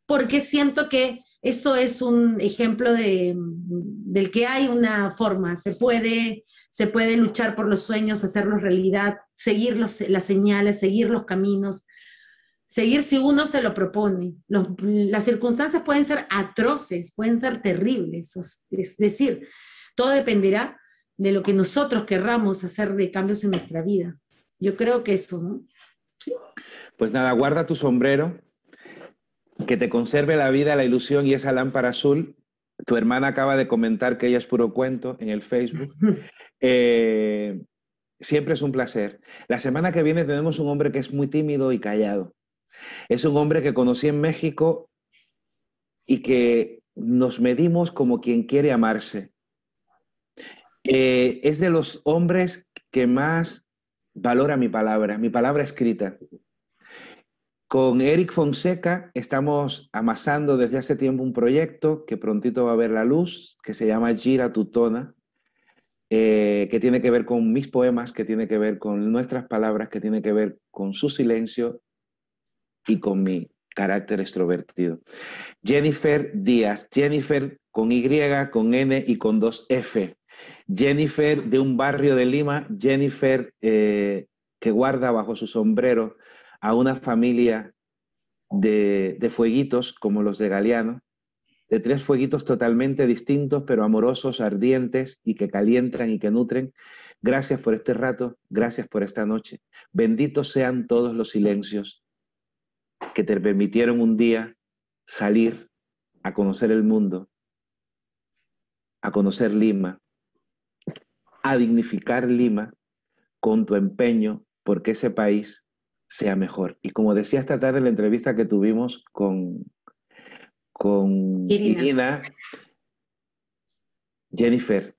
porque siento que esto es un ejemplo de, del que hay una forma, se puede, se puede luchar por los sueños, hacerlos realidad, seguir los, las señales, seguir los caminos, seguir si uno se lo propone. las circunstancias pueden ser atroces, pueden ser terribles. Es decir, todo dependerá de lo que nosotros querramos hacer de cambios en nuestra vida. Yo creo que eso, ¿no? ¿Sí? Pues nada, guarda tu sombrero, que te conserve la vida, la ilusión y esa lámpara azul. Tu hermana acaba de comentar que ella es puro cuento en el Facebook. Eh, siempre es un placer. La semana que viene tenemos un hombre que es muy tímido y callado. Es un hombre que conocí en México y que nos medimos como quien quiere amarse. Eh, es de los hombres que más valora mi palabra, mi palabra escrita. Con Eric Fonseca estamos amasando desde hace tiempo un proyecto que prontito va a ver la luz, que se llama Gira Tutona, eh, que tiene que ver con mis poemas, que tiene que ver con nuestras palabras, que tiene que ver con su silencio y con mi carácter extrovertido. Jennifer Díaz, Jennifer con Y, con N y con dos F. Jennifer de un barrio de Lima, Jennifer eh, que guarda bajo su sombrero a una familia de, de fueguitos como los de Galeano, de tres fueguitos totalmente distintos, pero amorosos, ardientes y que calientan y que nutren. Gracias por este rato, gracias por esta noche. Benditos sean todos los silencios que te permitieron un día salir a conocer el mundo, a conocer Lima, a dignificar Lima con tu empeño porque ese país sea mejor. Y como decía esta tarde en la entrevista que tuvimos con, con Irina. Irina. Jennifer,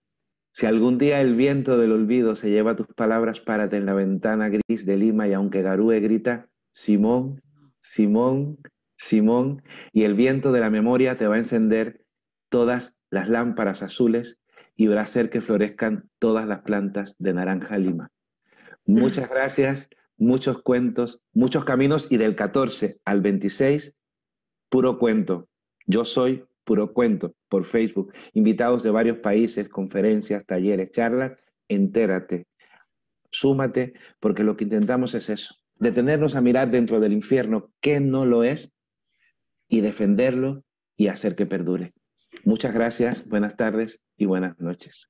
si algún día el viento del olvido se lleva tus palabras, párate en la ventana gris de Lima y aunque Garúe grita, Simón, Simón, Simón, y el viento de la memoria te va a encender todas las lámparas azules y va a hacer que florezcan todas las plantas de naranja lima. Muchas gracias, muchos cuentos, muchos caminos y del 14 al 26, puro cuento. Yo soy puro cuento por Facebook. Invitados de varios países, conferencias, talleres, charlas, entérate, súmate, porque lo que intentamos es eso, detenernos a mirar dentro del infierno qué no lo es y defenderlo y hacer que perdure. Muchas gracias, buenas tardes y buenas noches.